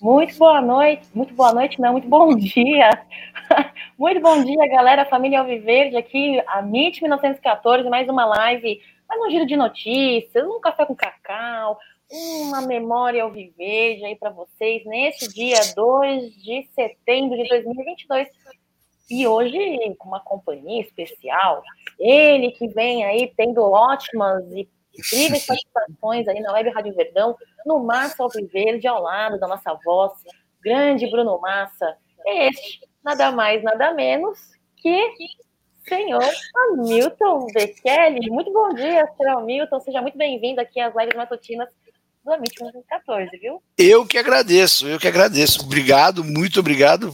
Muito boa noite, muito boa noite, não, muito bom dia. muito bom dia, galera, família Alviverde, aqui, a MIT 1914, mais uma live, mais um giro de notícias, um café com cacau, uma memória Alviverde aí para vocês, nesse dia 2 de setembro de 2022. E hoje, com uma companhia especial, ele que vem aí tendo ótimas e incríveis participações aí na Web Rádio Verdão, no Massa Alviverde, ao lado da nossa voz, grande Bruno Massa. Este, nada mais, nada menos que senhor Hamilton Bekele. Muito bom dia, senhor Hamilton. Seja muito bem-vindo aqui às lives matutinas do Amit 2014, viu? Eu que agradeço, eu que agradeço. Obrigado, muito obrigado.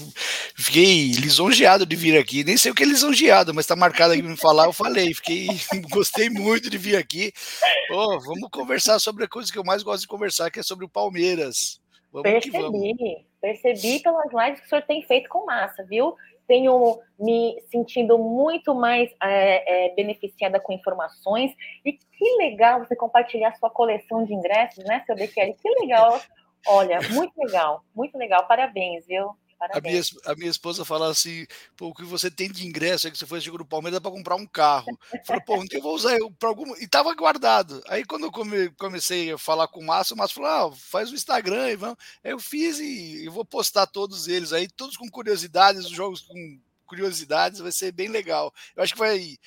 Fiquei lisonjeado de vir aqui. Nem sei o que é lisonjeado, mas está marcado aqui para me falar, eu falei. Fiquei, gostei muito de vir aqui. Oh, vamos conversar sobre a coisa que eu mais gosto de conversar, que é sobre o Palmeiras. Vamos percebi, percebi pelas lives que o senhor tem feito com massa, viu? Tenho me sentindo muito mais é, é, beneficiada com informações. E que legal você compartilhar sua coleção de ingressos, né, seu Bekele? Que legal. Olha, muito legal, muito legal. Parabéns, viu? A minha, a minha, esposa fala assim: pô, o que você tem de ingresso é que você foi jogo do Palmeiras para comprar um carro. Falei, pô, onde eu vou usar para alguma. E tava guardado. Aí quando eu come, comecei a falar com o Márcio, o Márcio falou: ah, faz o Instagram e vamos. Aí eu fiz e eu vou postar todos eles aí, todos com curiosidades, os jogos com curiosidades, vai ser bem legal. Eu acho que vai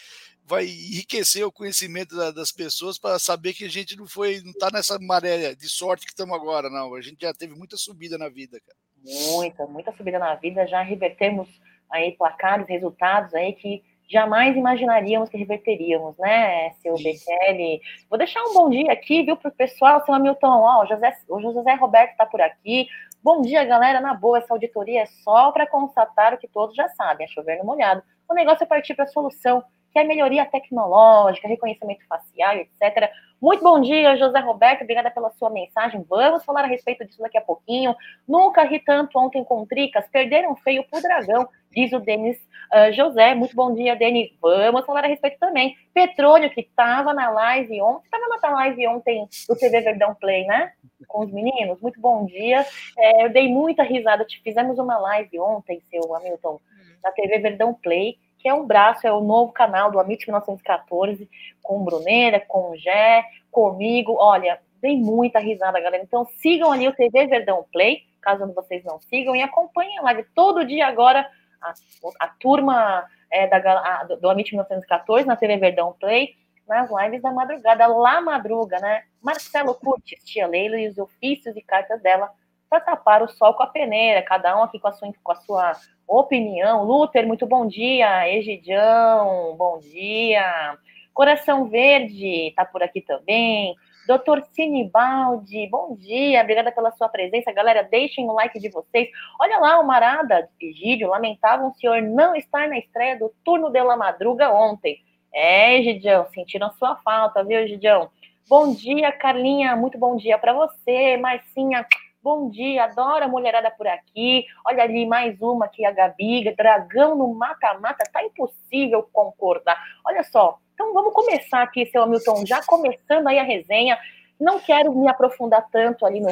vai enriquecer o conhecimento da, das pessoas para saber que a gente não foi, não está nessa maré de sorte que estamos agora, não. A gente já teve muita subida na vida, cara muita, muita subida na vida, já revertemos aí placares, resultados aí que jamais imaginaríamos que reverteríamos, né, seu Bekele? Vou deixar um bom dia aqui, viu, para o pessoal, seu Hamilton, ó, o José, o José Roberto está por aqui. Bom dia, galera, na boa, essa auditoria é só para constatar o que todos já sabem, é chover no molhado. O negócio é partir para a solução, que é melhoria tecnológica, reconhecimento facial, etc. Muito bom dia, José Roberto, obrigada pela sua mensagem. Vamos falar a respeito disso daqui a pouquinho. Nunca ri tanto ontem com Tricas, perderam feio pro Dragão, diz o Denis uh, José. Muito bom dia, Denis. Vamos falar a respeito também. Petróleo, que estava na live ontem, estava na live ontem do TV Verdão Play, né? Com os meninos. Muito bom dia. É, eu dei muita risada. Fizemos uma live ontem, seu Hamilton, na TV Verdão Play que é um braço, é o novo canal do Amit 1914, com Bruneira, com o Gé, comigo. Olha, dei muita risada, galera. Então sigam ali o TV Verdão Play, caso vocês não sigam, e acompanhem a live todo dia agora, a, a turma é, da, a, do Amit 1914 na TV Verdão Play, nas lives da madrugada, lá madruga, né? Marcelo Curtis, tia Leila e os ofícios e cartas dela para tapar o sol com a peneira, cada um aqui com a sua, com a sua opinião. Luther, muito bom dia. Egidião, bom dia. Coração Verde está por aqui também. Doutor Sinibaldi, bom dia, obrigada pela sua presença. Galera, deixem o like de vocês. Olha lá, o Marada, Egídio, lamentava o senhor não estar na estreia do turno de la madruga ontem. É, Egidião, sentiram sua falta, viu, Egidião? Bom dia, Carlinha, muito bom dia para você. Marcinha, Bom dia, adoro a mulherada por aqui. Olha ali mais uma aqui, a Gabi. Dragão no mata-mata, tá impossível concordar. Olha só, então vamos começar aqui, seu Hamilton, já começando aí a resenha. Não quero me aprofundar tanto ali no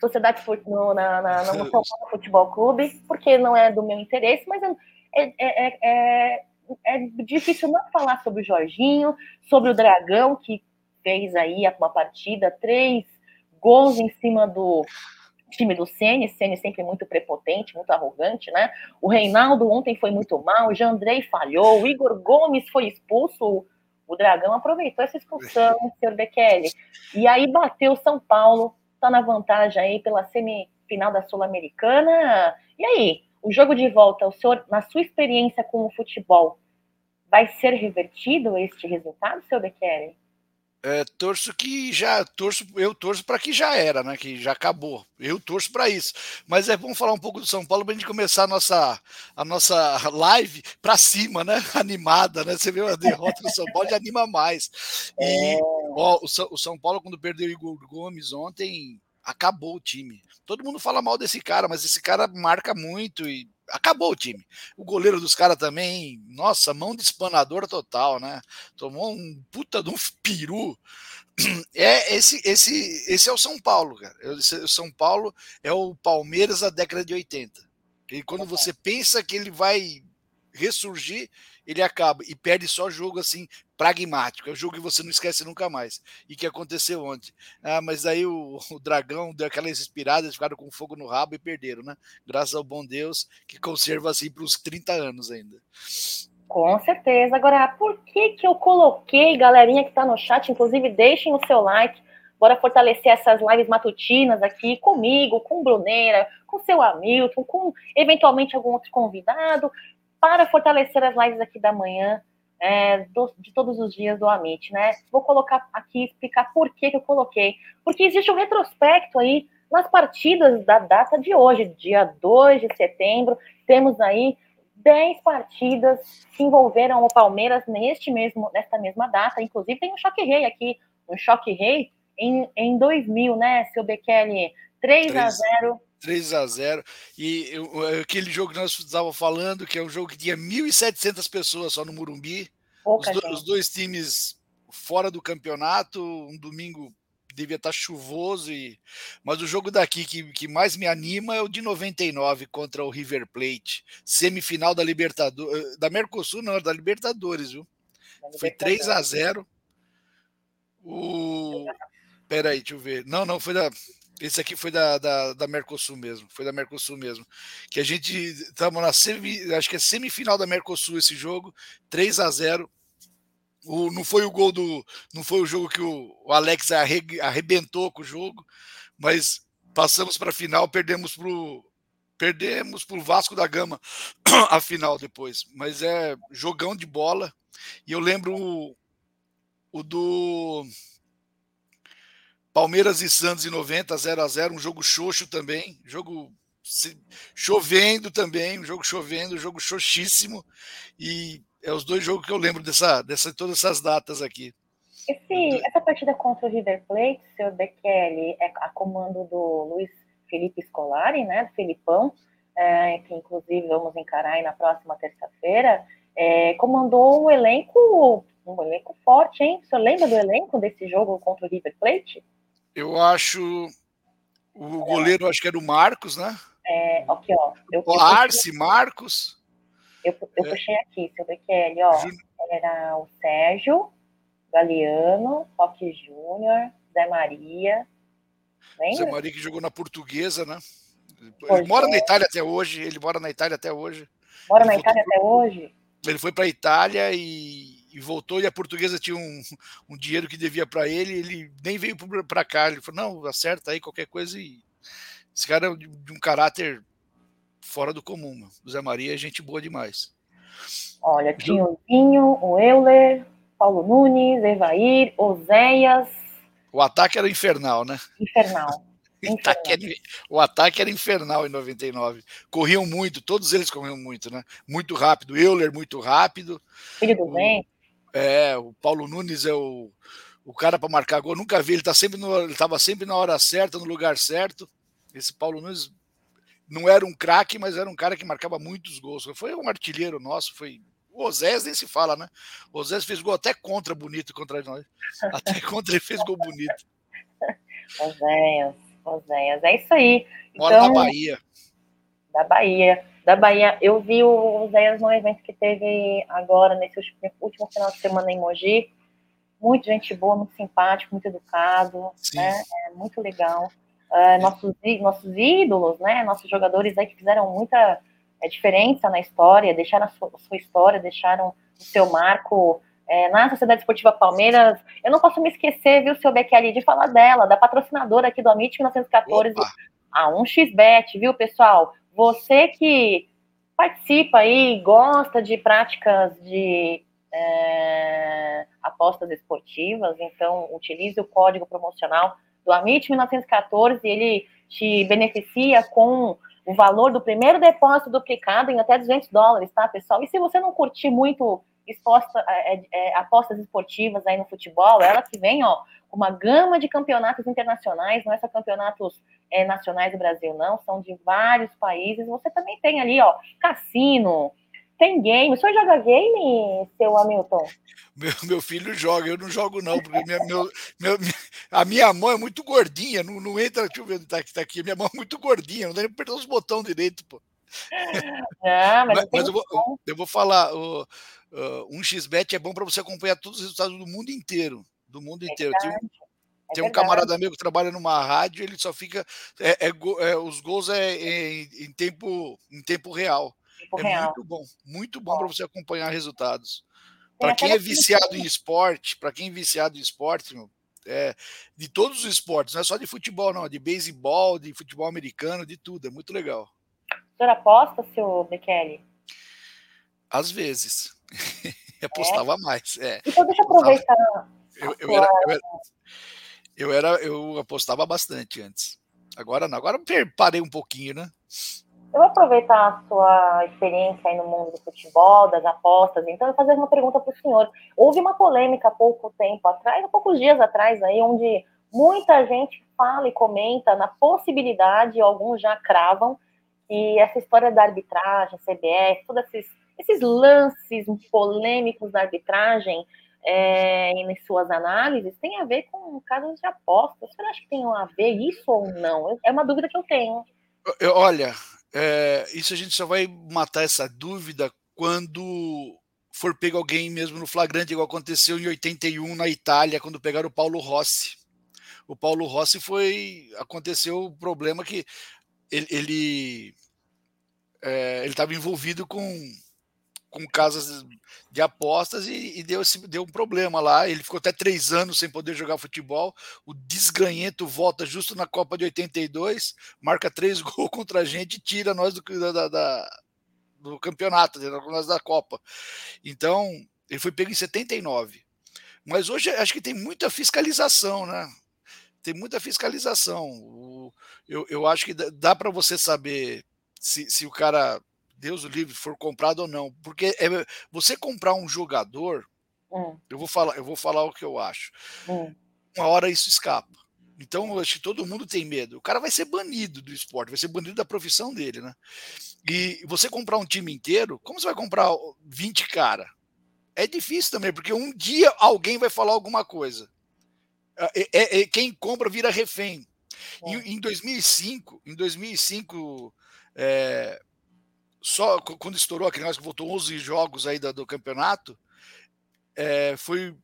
Sociedade no, na, na, no São Paulo Futebol Clube, porque não é do meu interesse, mas é, é, é, é, é difícil não falar sobre o Jorginho, sobre o Dragão, que fez aí uma partida, três gols em cima do time do Ceni, Ceni sempre muito prepotente, muito arrogante, né? O Reinaldo ontem foi muito mal, o Jandrei falhou, o Igor Gomes foi expulso, o Dragão aproveitou essa expulsão, senhor Bekele. E aí bateu São Paulo, tá na vantagem aí pela semifinal da Sul-Americana. E aí, o jogo de volta, o senhor, na sua experiência com o futebol, vai ser revertido este resultado, senhor Bekele? É, torço que já torço, eu torço para que já era, né? Que já acabou. Eu torço para isso. Mas é bom falar um pouco do São Paulo para a gente começar a nossa, a nossa live para cima, né? Animada, né? Você vê a derrota do São Paulo já anima mais. E é. ó, o, São, o São Paulo, quando perdeu o Igor Gomes ontem, acabou o time. Todo mundo fala mal desse cara, mas esse cara marca muito e acabou o time. O goleiro dos caras também, nossa, mão de espanador total, né? Tomou um puta de um peru. É esse, esse, esse é o São Paulo, cara. O São Paulo é o Palmeiras da década de 80. E quando você pensa que ele vai ressurgir, ele acaba e perde só jogo assim pragmático, é um jogo que você não esquece nunca mais. E que aconteceu ontem. Ah, mas aí o, o Dragão deu aquelas inspiradas, ficaram com fogo no rabo e perderam, né? Graças ao bom Deus que conserva assim para os 30 anos ainda. Com certeza. Agora, por que que eu coloquei, galerinha que está no chat, inclusive deixem o seu like, bora fortalecer essas lives matutinas aqui comigo, com Bruneira, com seu Hamilton, com eventualmente algum outro convidado para fortalecer as lives aqui da manhã, é, do, de todos os dias do Amit, né? Vou colocar aqui, explicar por que, que eu coloquei. Porque existe um retrospecto aí nas partidas da data de hoje, dia 2 de setembro. Temos aí 10 partidas que envolveram o Palmeiras neste mesmo, nesta mesma data. Inclusive, tem um choque rei aqui, um choque rei em, em 2000, né, seu Bekele? 3 a 0 3 a 0 E eu, aquele jogo que nós estávamos falando, que é um jogo que tinha 1.700 pessoas só no Murumbi. Os, do, os, dois times fora do campeonato, um domingo devia estar chuvoso. E... Mas o jogo daqui que, que mais me anima é o de 99 contra o River Plate, semifinal da Libertadores, da Mercosul, não, da Libertadores, viu? Foi 3 a 0 O. Peraí, deixa eu ver. Não, não, foi da. Esse aqui foi da, da, da, Mercosul mesmo, foi da Mercosul mesmo. Que a gente estamos na semi, acho que é semifinal da Mercosul esse jogo, 3 a 0 o, não foi o gol do. Não foi o jogo que o, o Alex arre, arrebentou com o jogo, mas passamos para a final, perdemos para perdemos pro Vasco da Gama a final depois. Mas é jogão de bola. E eu lembro o, o do Palmeiras e Santos em 90, 0 a 0 um jogo xoxo também, jogo chovendo também, um jogo chovendo, um jogo xoxíssimo, e é os dois jogos que eu lembro dessa, dessa todas essas datas aqui. Esse, essa partida contra o River Plate, seu Bekele, é a comando do Luiz Felipe Scolari, né, do Felipão, é, que inclusive vamos encarar aí na próxima terça-feira, é, comandou um elenco, um elenco forte, hein? O senhor lembra do elenco desse jogo contra o River Plate? Eu acho. O goleiro, acho que era o Marcos, né? É, aqui, ó. Eu, o Arce, Marcos. Eu, eu é. puxei aqui, seu Bekele, ó. Jun... Era o Sérgio, Galeano, Roque Júnior, Zé Maria. Lembra? Zé Maria que jogou na portuguesa, né? Ele mora é. na Itália até hoje. Ele mora na Itália até hoje. Mora ele na Itália até hoje? Ele foi para a Itália e e voltou e a portuguesa tinha um, um dinheiro que devia para ele, ele nem veio para cá. Ele falou: não, acerta aí qualquer coisa. E esse cara é de, de um caráter fora do comum. O Zé Maria é gente boa demais. Olha, tinha o Vinho, o Euler, Paulo Nunes, Evair, Oséias. O ataque era infernal, né? Infernal. o ataque era infernal em 99. Corriam muito, todos eles corriam muito, né? Muito rápido. Euler, muito rápido. Filho do bem. É, o Paulo Nunes é o, o cara para marcar gol. Nunca vi, ele tá sempre no, ele estava sempre na hora certa, no lugar certo. Esse Paulo Nunes não era um craque, mas era um cara que marcava muitos gols. Foi um artilheiro nosso, foi o Osés nem se fala, né? O Osés fez gol até contra bonito contra nós. Até contra ele fez gol bonito. Osés, Osés, é isso aí. Mora então, da Bahia. Da Bahia da Bahia. Eu vi o Zéias no evento que teve agora, nesse último final de semana em Mogi. Muito gente boa, muito simpático, muito educado, né? É muito legal. Uh, nossos, nossos ídolos, né? Nossos jogadores aí que fizeram muita é, diferença na história, deixaram a sua, a sua história, deixaram o seu marco é, na Sociedade Esportiva Palmeiras. Eu não posso me esquecer, viu, seu Becali, de falar dela, da patrocinadora aqui do Amit 1914, Opa. a 1xBet, viu, pessoal? Você que participa aí, gosta de práticas de é, apostas esportivas, então utilize o código promocional do Amit 1914, ele te beneficia com o valor do primeiro depósito duplicado em até 200 dólares, tá, pessoal? E se você não curtir muito exposta, é, é, apostas esportivas aí no futebol, ela que vem, ó, uma gama de campeonatos internacionais, não é só campeonatos é, nacionais do Brasil, não, são de vários países. Você também tem ali, ó, cassino, tem game. O senhor joga game, seu Hamilton? Meu, meu filho joga, eu não jogo não, porque minha, meu, meu, a minha mão é muito gordinha, não, não entra, deixa eu ver tá, tá aqui, minha mão é muito gordinha, não dá nem apertar os botões direito, pô. Não, mas, mas, mas eu, vou, eu, vou, falar, o, uh, um xbet é bom para você acompanhar todos os resultados do mundo inteiro, do mundo é inteiro. Tem um, é tem um camarada meu que trabalha numa rádio, ele só fica. É, é, é os gols é, em, tempo, em tempo real. Tempo é real. muito bom, muito bom para você acompanhar resultados. Para quem é viciado em esporte, para quem é viciado em esporte, meu, é, de todos os esportes, não é só de futebol, não, de beisebol, de futebol americano, de tudo, é muito legal. O senhor aposta, seu Bekele? Às vezes. Apostava é? mais. É. Então deixa eu aproveitar. Eu, eu, era, eu, era, eu, era, eu apostava bastante antes. Agora não, agora parei um pouquinho, né? Eu vou aproveitar a sua experiência aí no mundo do futebol, das apostas, então eu vou fazer uma pergunta para o senhor. Houve uma polêmica há pouco tempo atrás, há poucos dias atrás aí, onde muita gente fala e comenta na possibilidade, alguns já cravam, e essa história da arbitragem, CBF, todos esses, esses lances polêmicos da arbitragem é, em suas análises tem a ver com casos de apostas. Você acha que tem a ver isso ou não? É uma dúvida que eu tenho. Olha, é, isso a gente só vai matar essa dúvida quando for pego alguém mesmo no flagrante, igual aconteceu em 81 na Itália, quando pegaram o Paulo Rossi. O Paulo Rossi foi. Aconteceu o problema que ele ele é, estava envolvido com com casas de apostas e, e, deu, deu um problema lá. Ele ficou até três anos sem poder jogar futebol. O desganhento volta justo na Copa de 82, marca três gols contra a gente e tira nós do, da, da, do campeonato, nós da Copa. Então, ele foi pego em 79. Mas hoje acho que tem muita fiscalização, né? Tem muita fiscalização. O, eu, eu acho que dá para você saber se, se o cara Deus o livre, for comprado ou não. Porque é, você comprar um jogador, hum. eu, vou falar, eu vou falar o que eu acho. Hum. Uma hora isso escapa. Então, eu acho que todo mundo tem medo. O cara vai ser banido do esporte, vai ser banido da profissão dele, né? E você comprar um time inteiro, como você vai comprar 20 cara? É difícil também, porque um dia alguém vai falar alguma coisa. É, é, é quem compra vira refém. É. Em, em 2005, em 2005, é, só quando estourou aquele negócio que voltou 11 jogos aí do, do campeonato, é, foi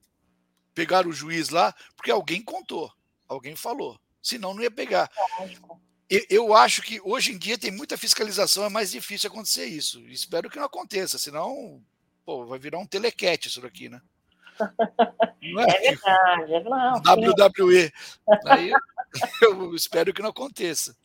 pegar o juiz lá, porque alguém contou, alguém falou. Senão não ia pegar. Eu, eu acho que hoje em dia tem muita fiscalização, é mais difícil acontecer isso. Espero que não aconteça, senão pô, vai virar um telequete isso daqui, né? Não é? é verdade, é não, WWE. Aí, eu espero que não aconteça.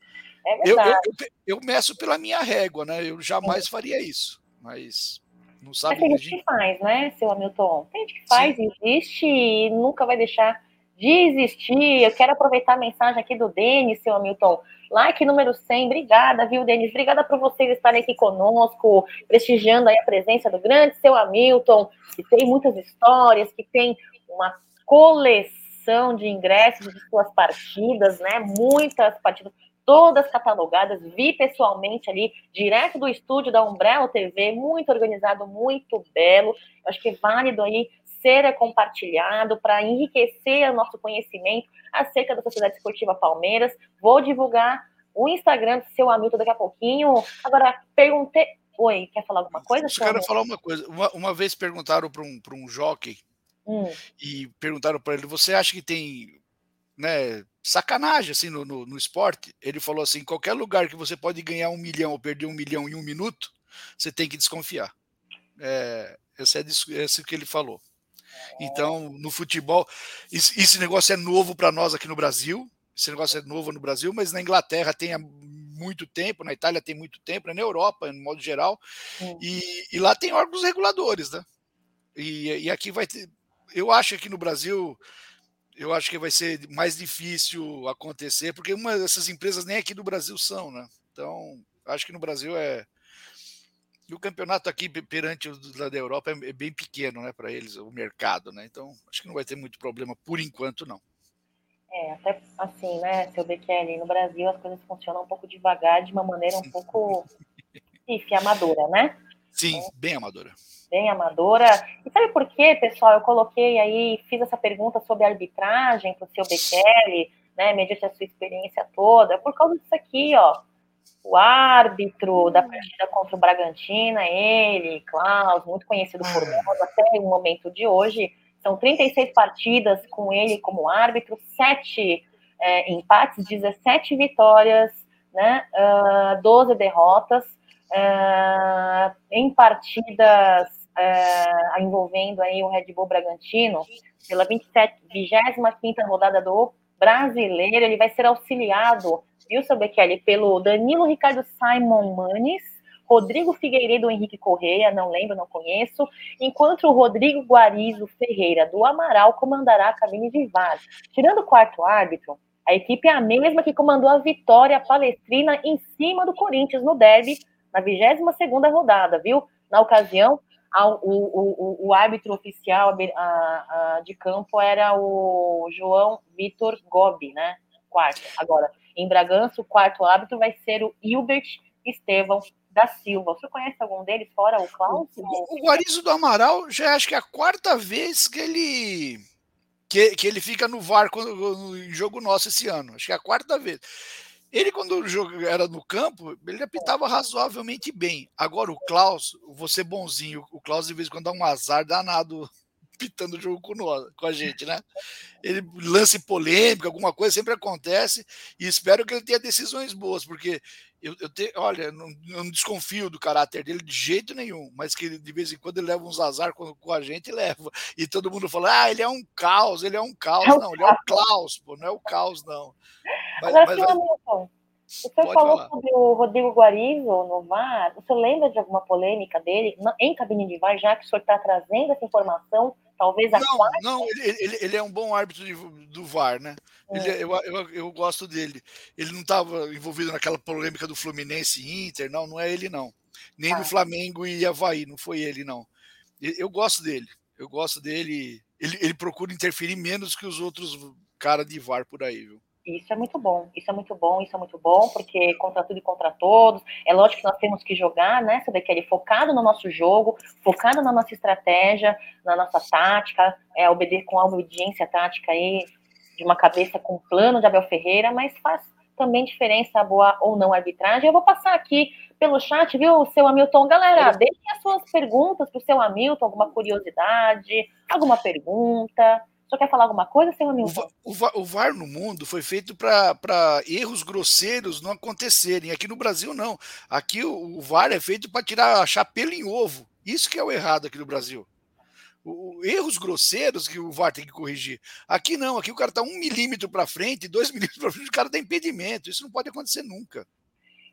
É eu, eu, eu, meço pela minha régua, né? Eu jamais faria isso, mas não sabe. Mas tem gente que faz, né, seu Hamilton? Tem gente que faz, Sim. existe e nunca vai deixar de existir. Eu quero aproveitar a mensagem aqui do Denis, seu Hamilton. Like número 100, obrigada, viu, Denis? Obrigada por vocês estarem aqui conosco, prestigiando aí a presença do grande seu Hamilton, que tem muitas histórias, que tem uma coleção de ingressos de suas partidas, né? Muitas partidas todas catalogadas, vi pessoalmente ali, direto do estúdio da Umbrella TV, muito organizado, muito belo. Eu acho que é válido aí ser compartilhado para enriquecer o nosso conhecimento acerca da Sociedade Esportiva Palmeiras. Vou divulgar o Instagram do seu Hamilton daqui a pouquinho. Agora, perguntei. Oi, quer falar alguma coisa? Eu quero falar uma coisa. Uma, uma vez perguntaram para um, um jockey hum. e perguntaram para ele: você acha que tem né, sacanagem assim no, no, no, esporte. Ele falou assim: qualquer lugar que você pode ganhar um milhão ou perder um milhão em um minuto, você tem que desconfiar. É, esse é esse que ele falou. Então, no futebol, esse, negócio é novo para nós aqui no Brasil. Esse negócio é novo no Brasil, mas na Inglaterra tem há muito tempo, na Itália tem muito tempo, né, na Europa, no modo geral, e, e, lá tem órgãos reguladores, né? E, e aqui vai ter. Eu acho que aqui no Brasil eu acho que vai ser mais difícil acontecer, porque uma dessas empresas nem aqui do Brasil são, né? Então, acho que no Brasil é. E o campeonato aqui perante o da Europa é, é bem pequeno, né, para eles, o mercado, né? Então, acho que não vai ter muito problema por enquanto, não. É, até assim, né, seu Bekele, no Brasil as coisas funcionam um pouco devagar, de uma maneira um pouco pif, amadora, né? Sim, bem amadora. Bem amadora. E sabe por quê, pessoal? Eu coloquei aí, fiz essa pergunta sobre arbitragem para o seu Bekele, né, mediante a sua experiência toda, por causa disso aqui, ó. O árbitro da partida contra o Bragantino, ele, Klaus, muito conhecido por nós até o momento de hoje, são 36 partidas com ele como árbitro, 7 é, empates, 17 vitórias, né, uh, ah, 12 derrotas, uh, em partidas uh, envolvendo aí o Red Bull Bragantino, pela 27, 25 rodada do Brasileiro, ele vai ser auxiliado, viu, seu Bekele, pelo Danilo Ricardo Simon Manes, Rodrigo Figueiredo Henrique Correia, não lembro, não conheço, enquanto o Rodrigo Guarizo Ferreira do Amaral comandará a cabine de VAR. Tirando o quarto árbitro, a equipe é a mesma que comandou a vitória palestrina em cima do Corinthians no derby na 22ª rodada, viu? Na ocasião, o, o, o, árbitro oficial a, a, de campo era o João Vitor Gobi, né? Quarto. Agora, em Bragança, o quarto árbitro vai ser o Hilbert Estevão da Silva. Você conhece algum deles, fora o Klaus? O, o Guarizo do Amaral já acho que é a quarta vez que ele que, que ele fica no VAR quando, no jogo nosso esse ano. Acho que é a quarta vez. Ele, quando o jogo era no campo, ele apitava razoavelmente bem. Agora, o Klaus, você bonzinho, o Klaus de vez em quando dá um azar danado pitando o jogo com, nós, com a gente, né? Ele lance polêmica, alguma coisa sempre acontece, e espero que ele tenha decisões boas, porque eu, eu te, olha, não, eu não desconfio do caráter dele de jeito nenhum, mas que de vez em quando ele leva uns azar com, com a gente, leva. E todo mundo fala, ah, ele é um caos, ele é um caos. É não, ele é o Klaus, pô, não é o caos, não. Mas, Agora, mas, Hamilton, o senhor falou falar. sobre o Rodrigo Guarizo no VAR. O senhor lembra de alguma polêmica dele em cabine de VAR, já que o senhor está trazendo essa informação Talvez a não, quarta... não ele, ele, ele, é um bom árbitro de, do VAR, né? Ele, é. eu, eu, eu gosto dele. Ele não estava envolvido naquela polêmica do Fluminense e Inter, não, não é ele, não. Nem ah. do Flamengo e Havaí, não foi ele, não. Eu gosto dele. Eu gosto dele. Ele, ele procura interferir menos que os outros caras de VAR por aí, viu? Isso é muito bom, isso é muito bom, isso é muito bom, porque contra tudo e contra todos. É lógico que nós temos que jogar, né? Saber que ele focado no nosso jogo, focado na nossa estratégia, na nossa tática, é obedecer com a obediência tática aí, de uma cabeça com um plano de Abel Ferreira, mas faz também diferença a boa ou não arbitragem. Eu vou passar aqui pelo chat, viu, seu Hamilton? Galera, deixem as suas perguntas para o seu Hamilton, alguma curiosidade, alguma pergunta. Só quer falar alguma coisa, senhor Milton? O, VAR, o VAR no mundo foi feito para erros grosseiros não acontecerem. Aqui no Brasil, não. Aqui o, o VAR é feito para tirar chapéu em ovo. Isso que é o errado aqui no Brasil. O, erros grosseiros que o VAR tem que corrigir. Aqui não, aqui o cara está um milímetro para frente, dois milímetros para frente, o cara tem impedimento. Isso não pode acontecer nunca.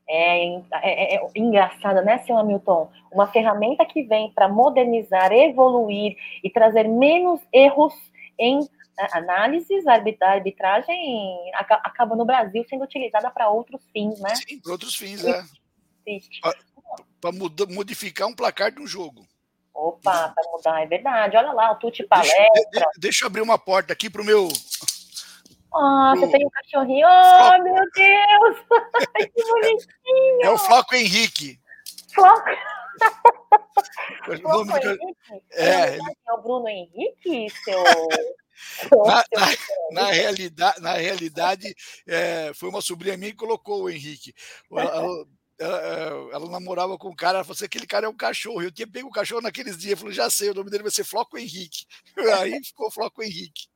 É, é, é, é engraçada, né, seu Hamilton? Uma ferramenta que vem para modernizar, evoluir e trazer menos erros em né, análises, arbitragem acaba no Brasil sendo utilizada para outros fins, né? Sim, para outros fins, é. Para modificar um placar de um jogo. Opa, para mudar, é verdade. Olha lá, o Tuti Palestra. Deixa, deixa, eu abrir uma porta aqui para o meu. Ah, oh, você tem um cachorrinho. Oh, meu Deus! que bonitinho! É o Floco Henrique. Floco. Do... É, é o Bruno Henrique, seu. Na, na, na, realidade, na realidade é, foi uma sobrinha minha que colocou o Henrique. Ela, ela, ela, namorava com um cara, ela falou assim: aquele cara é um cachorro. Eu tinha pego o cachorro naqueles dias, eu falei: já sei, o nome dele vai ser Floco Henrique. Aí ficou Floco Henrique.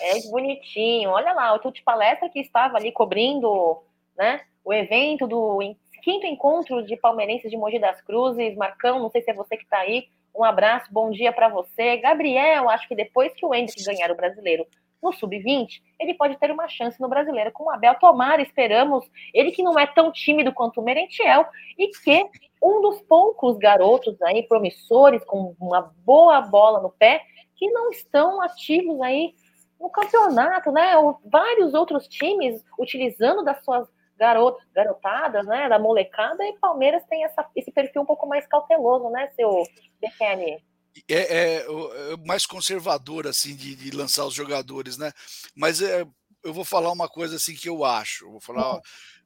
É bonitinho. Olha lá, o Tuti Palestra que estava ali cobrindo né, o evento do quinto encontro de palmeirenses de Mogi das Cruzes. Marcão, não sei se é você que está aí. Um abraço, bom dia para você. Gabriel, acho que depois que o Hendrick ganhar o brasileiro no sub-20, ele pode ter uma chance no brasileiro com o Abel. Tomara, esperamos. Ele que não é tão tímido quanto o Merentiel e que um dos poucos garotos aí promissores, com uma boa bola no pé, que não estão ativos aí no campeonato, né? Vários outros times utilizando das suas garotas, garotadas, né, da molecada, e Palmeiras tem essa, esse perfil um pouco mais cauteloso, né, seu BFN? É, é, é, mais conservador, assim, de, de, lançar os jogadores, né? Mas é, eu vou falar uma coisa assim que eu acho. Eu vou falar,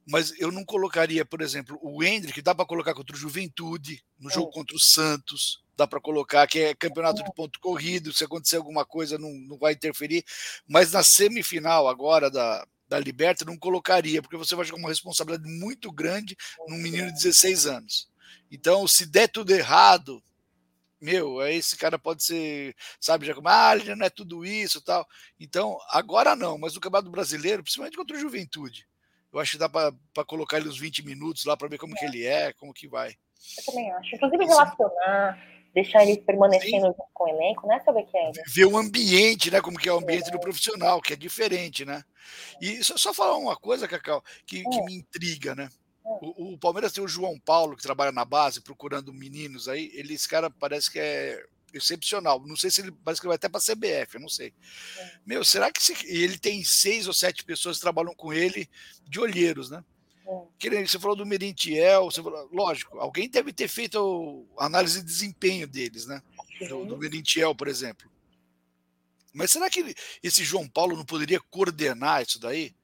mas eu não colocaria, por exemplo, o Hendrick, dá para colocar contra o Juventude, no jogo contra o Santos, dá para colocar que é campeonato de ponto corrido, se acontecer alguma coisa não, não vai interferir, mas na semifinal agora da, da Liberta não colocaria, porque você vai jogar uma responsabilidade muito grande num menino de 16 anos. Então, se der tudo errado, meu, aí esse cara pode ser, sabe, já como, ah, ele não é tudo isso tal. Então, agora não, mas no Campeonato Brasileiro, principalmente contra o Juventude, eu acho que dá para colocar ele uns 20 minutos lá para ver como é. que ele é, como que vai. Eu também acho. Inclusive, relacionar, deixar ele permanecendo Sim. com o elenco, né, saber que é. Ver o ambiente, né, como que é o ambiente é. do profissional, que é diferente, né? E só, só falar uma coisa, Cacau, que, que é. me intriga, né? O, o, Palmeiras tem o João Paulo, que trabalha na base, procurando meninos aí. Ele, esse cara parece que é excepcional. Não sei se ele parece que vai até para a CBF, eu não sei. É. Meu, será que se, ele tem seis ou sete pessoas que trabalham com ele de olheiros, né? É. Você falou do Merentiel, você falou, lógico, alguém deve ter feito a análise de desempenho deles, né? Do, do Merentiel, por exemplo. Mas será que esse João Paulo não poderia coordenar isso daí?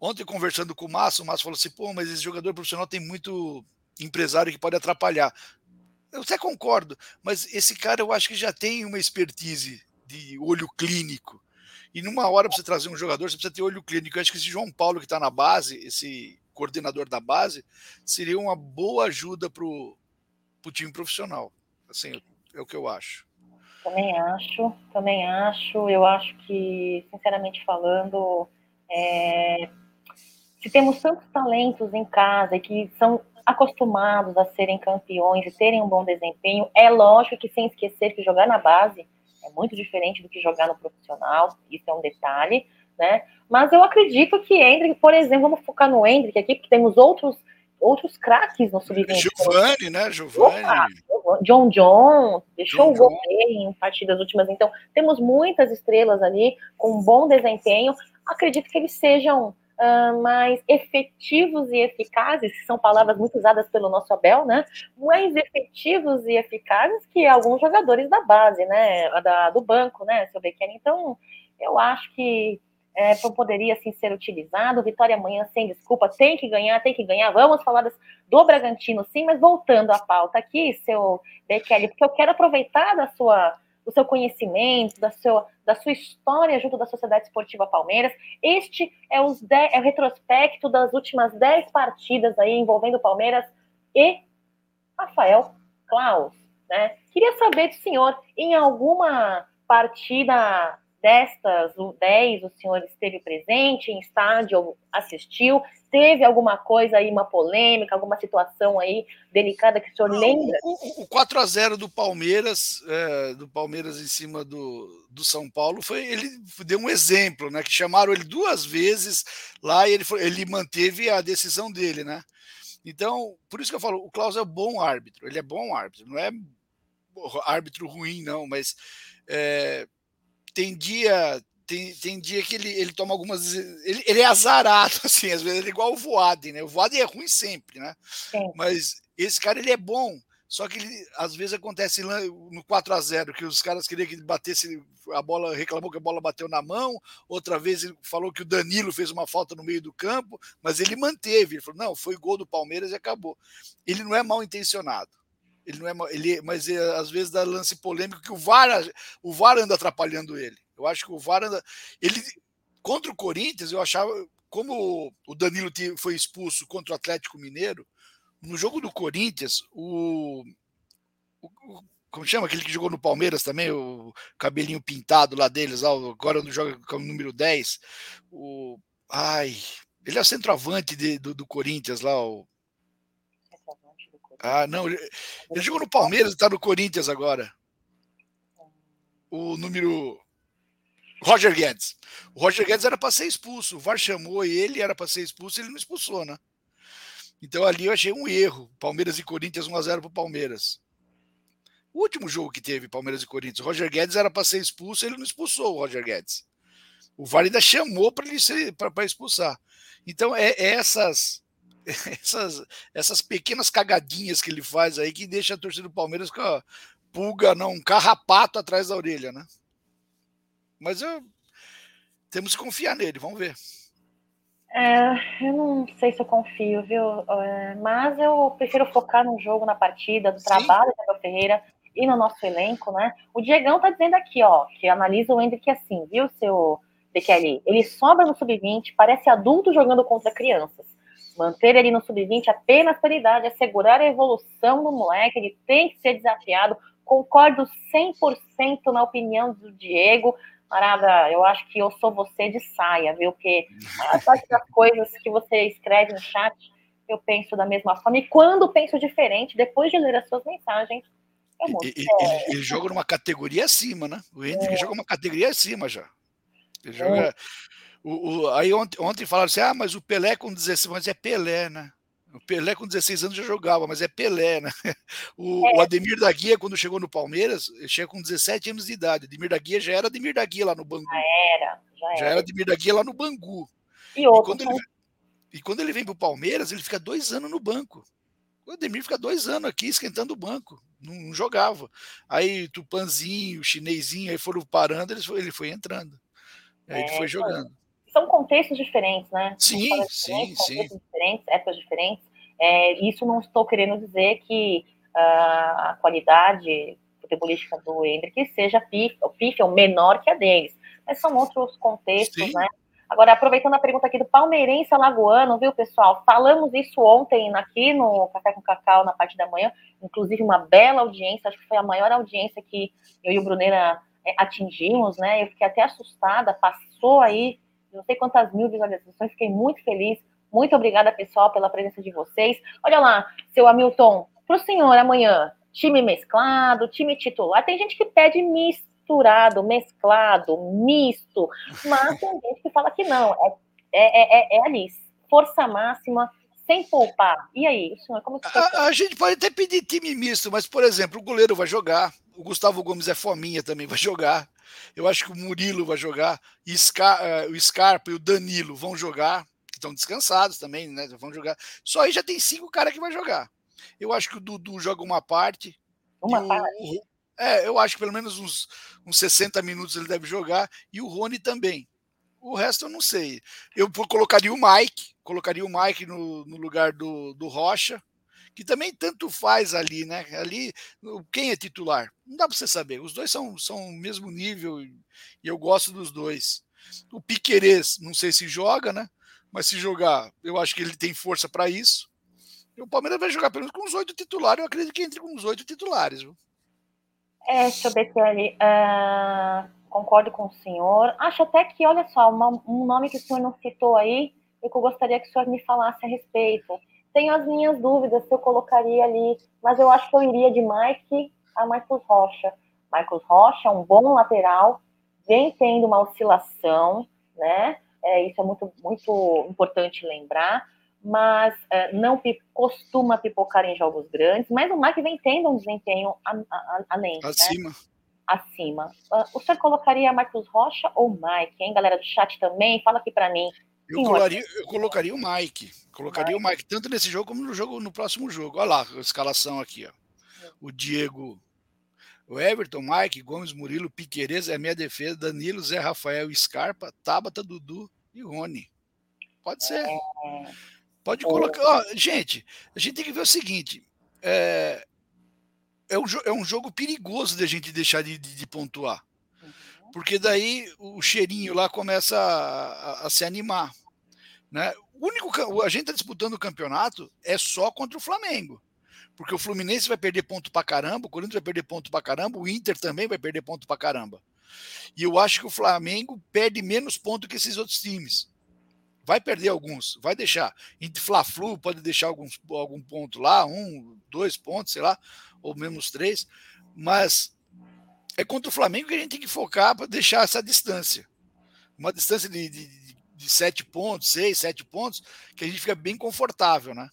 Ontem, conversando com o Márcio, o Márcio falou assim: pô, mas esse jogador profissional tem muito empresário que pode atrapalhar. Eu até concordo, mas esse cara eu acho que já tem uma expertise de olho clínico. E numa hora para você trazer um jogador, você precisa ter olho clínico. Eu acho que esse João Paulo que está na base, esse coordenador da base, seria uma boa ajuda para o time profissional. Assim, é o que eu acho. Também acho, também acho. Eu acho que, sinceramente falando, é, se temos tantos talentos em casa que são acostumados a serem campeões e terem um bom desempenho, é lógico que sem esquecer que jogar na base é muito diferente do que jogar no profissional, isso é um detalhe, né? Mas eu acredito que Hendrick, por exemplo, vamos focar no Hendrick aqui, porque temos outros outros craques no sub-20. Giovanni, né? Giovanni. John John, deixou John o gol em partidas últimas. Então, temos muitas estrelas ali com bom desempenho. Acredito que eles sejam uh, mais efetivos e eficazes, que são palavras muito usadas pelo nosso Abel, né? Mais efetivos e eficazes que alguns jogadores da base, né? Da, do banco, né, seu Bequeno. Então, eu acho que é, poderia assim ser utilizado. Vitória amanhã, sem desculpa, tem que ganhar, tem que ganhar. Vamos falar do Bragantino, sim, mas voltando à pauta aqui, seu Bekele, porque eu quero aproveitar da sua do seu conhecimento, da sua, da sua história junto da Sociedade Esportiva Palmeiras. Este é, os dez, é o retrospecto das últimas 10 partidas aí envolvendo Palmeiras e Rafael Klaus. Né? Queria saber do senhor, em alguma partida destas 10 o senhor esteve presente em estádio, assistiu? Teve alguma coisa aí, uma polêmica, alguma situação aí delicada que o senhor Não, lembra? O, o 4 a 0 do Palmeiras, é, do Palmeiras em cima do, do São Paulo, foi ele deu um exemplo, né? Que chamaram ele duas vezes lá e ele, foi, ele manteve a decisão dele, né? Então, por isso que eu falo, o Klaus é bom árbitro, ele é bom árbitro, não é árbitro ruim, não, mas é, tem dia tem, tem dia que ele, ele toma algumas. Ele, ele é azarado, assim, às vezes ele é igual o Voaden, né? O Voaden é ruim sempre, né? Sim. Mas esse cara ele é bom. Só que ele, às vezes acontece no 4 a 0 que os caras queriam que ele batesse a bola, reclamou que a bola bateu na mão, outra vez ele falou que o Danilo fez uma falta no meio do campo, mas ele manteve, ele falou: "Não, foi gol do Palmeiras e acabou". Ele não é mal intencionado. Ele não é, ele, mas é, às vezes dá lance polêmico que o VAR, o VAR anda atrapalhando ele. Eu acho que o VAR anda, ele contra o Corinthians, eu achava como o Danilo foi expulso contra o Atlético Mineiro, no jogo do Corinthians, o, o como chama aquele que jogou no Palmeiras também, o cabelinho pintado lá deles, agora não joga com o número 10, o ai, ele é o centroavante de, do, do Corinthians lá, o ah, não. Ele, ele jogou no Palmeiras e está no Corinthians agora. O número. Roger Guedes. O Roger Guedes era para ser expulso. O VAR chamou ele, era para ser expulso, ele não expulsou, né? Então ali eu achei um erro. Palmeiras e Corinthians 1x0 para o Palmeiras. O último jogo que teve Palmeiras e Corinthians, o Roger Guedes era para ser expulso, ele não expulsou o Roger Guedes. O VAR ainda chamou para ele para expulsar. Então é, é essas essas, essas pequenas cagadinhas que ele faz aí que deixa a torcida do Palmeiras com a pulga, não, um carrapato atrás da orelha, né? Mas eu, temos que confiar nele, vamos ver. É, eu não sei se eu confio, viu? É, mas eu prefiro focar no jogo, na partida, do Sim. trabalho Abel Ferreira e no nosso elenco, né? O Diegão tá dizendo aqui, ó, que analisa o Hendrick assim, viu, seu DQL? Ele sobra no sub-20, parece adulto jogando contra crianças. Manter ele no sub-20 apenas pela idade, assegurar a evolução do moleque, ele tem que ser desafiado. Concordo 100% na opinião do Diego. Marada, eu acho que eu sou você de saia, viu? Porque a parte das coisas que você escreve no chat, eu penso da mesma forma. E quando penso diferente, depois de ler as suas mensagens, eu mudo. Ele, ele, joga numa categoria acima, né? O Hendrick é. joga uma categoria acima já. Ele joga. É. O, o, aí ontem, ontem falaram assim: ah, mas o Pelé com 16, mas é Pelé, né? O Pelé com 16 anos já jogava, mas é Pelé, né? O, é. o Ademir da Guia, quando chegou no Palmeiras, chega com 17 anos de idade. Ademir da Guia já era Ademir da Guia lá no Bangu. Já era, já era. Já era Ademir da Guia lá no Bangu. E, outro, e, quando, ele, e quando ele vem para o Palmeiras, ele fica dois anos no banco. O Ademir fica dois anos aqui esquentando o banco, não, não jogava. Aí Tupanzinho, Chinesinho, aí foram parando, ele foi, ele foi entrando. Aí é, ele foi jogando são contextos diferentes, né? Sim, sim, sim. Contextos diferentes, épocas diferentes. É, isso não estou querendo dizer que uh, a qualidade futebolística do Hendrick seja pif, pif ou menor que a deles, mas são outros contextos, sim. né? Agora, aproveitando a pergunta aqui do palmeirense alagoano, viu, pessoal? Falamos isso ontem aqui no Café com Cacau, na parte da manhã, inclusive uma bela audiência, acho que foi a maior audiência que eu e o Bruneira é, atingimos, né? Eu fiquei até assustada, passou aí não sei quantas mil visualizações, fiquei muito feliz. Muito obrigada, pessoal, pela presença de vocês. Olha lá, seu Hamilton, para o senhor amanhã, time mesclado, time titular. Tem gente que pede misturado, mesclado, misto, mas tem gente que fala que não. É, é, é, é ali, força máxima, sem poupar. E aí, senhor, como que a, a gente pode até pedir time misto, mas, por exemplo, o goleiro vai jogar, o Gustavo Gomes é fominha também, vai jogar. Eu acho que o Murilo vai jogar, Scar, uh, o Scarpa e o Danilo vão jogar, que estão descansados também, né? Vão jogar. Só aí já tem cinco caras que vai jogar. Eu acho que o Dudu joga uma parte. Uma o, parte. É, eu acho que pelo menos uns, uns 60 minutos ele deve jogar, e o Rony também. O resto eu não sei. Eu colocaria o Mike, colocaria o Mike no, no lugar do, do Rocha, que também tanto faz ali, né? Ali, quem é titular? Não dá para você saber. Os dois são, são o mesmo nível e eu gosto dos dois. O Piquerez, não sei se joga, né? Mas se jogar, eu acho que ele tem força para isso. E o Palmeiras vai jogar pelo menos com os oito titulares. Eu acredito que entre com os oito titulares. Viu? É, deixa eu ver aqui. Uh, ah, concordo com o senhor. Acho até que, olha só, uma, um nome que o senhor não citou aí, e que eu gostaria que o senhor me falasse a respeito tenho as minhas dúvidas se eu colocaria ali, mas eu acho que eu iria de Mike a Marcos Rocha. Marcos Rocha é um bom lateral, vem tendo uma oscilação, né? É, isso é muito, muito importante lembrar, mas é, não costuma pipocar em jogos grandes, mas o Mike vem tendo um desempenho além. Acima. Né? Acima. Uh, o senhor colocaria Marcos Rocha ou Mike, hein, galera do chat também? Fala aqui para mim. Eu, colocaria, eu colocaria o Mike. Colocaria Mike. o Mike tanto nesse jogo como no jogo no próximo jogo. Olha lá a escalação aqui, ó. O Diego, o Everton, Mike, Gomes, Murilo, Piqueires é minha defesa, Danilo, Zé Rafael, Scarpa, Tabata, Dudu e Rony. Pode ser. É. Pode colocar. Ó, gente, a gente tem que ver o seguinte. É, é, um, é um jogo perigoso de a gente deixar de, de, de pontuar. Porque daí o cheirinho lá começa a, a, a se animar. Né? O único a gente está disputando o campeonato é só contra o Flamengo. Porque o Fluminense vai perder ponto para caramba, o Corinthians vai perder ponto para caramba, o Inter também vai perder ponto para caramba. E eu acho que o Flamengo perde menos ponto que esses outros times. Vai perder alguns, vai deixar. Entre Fla-Flu pode deixar alguns, algum ponto lá, um, dois pontos, sei lá, ou menos três. Mas é contra o Flamengo que a gente tem que focar para deixar essa distância. Uma distância de, de de sete pontos, seis, sete pontos, que a gente fica bem confortável, né?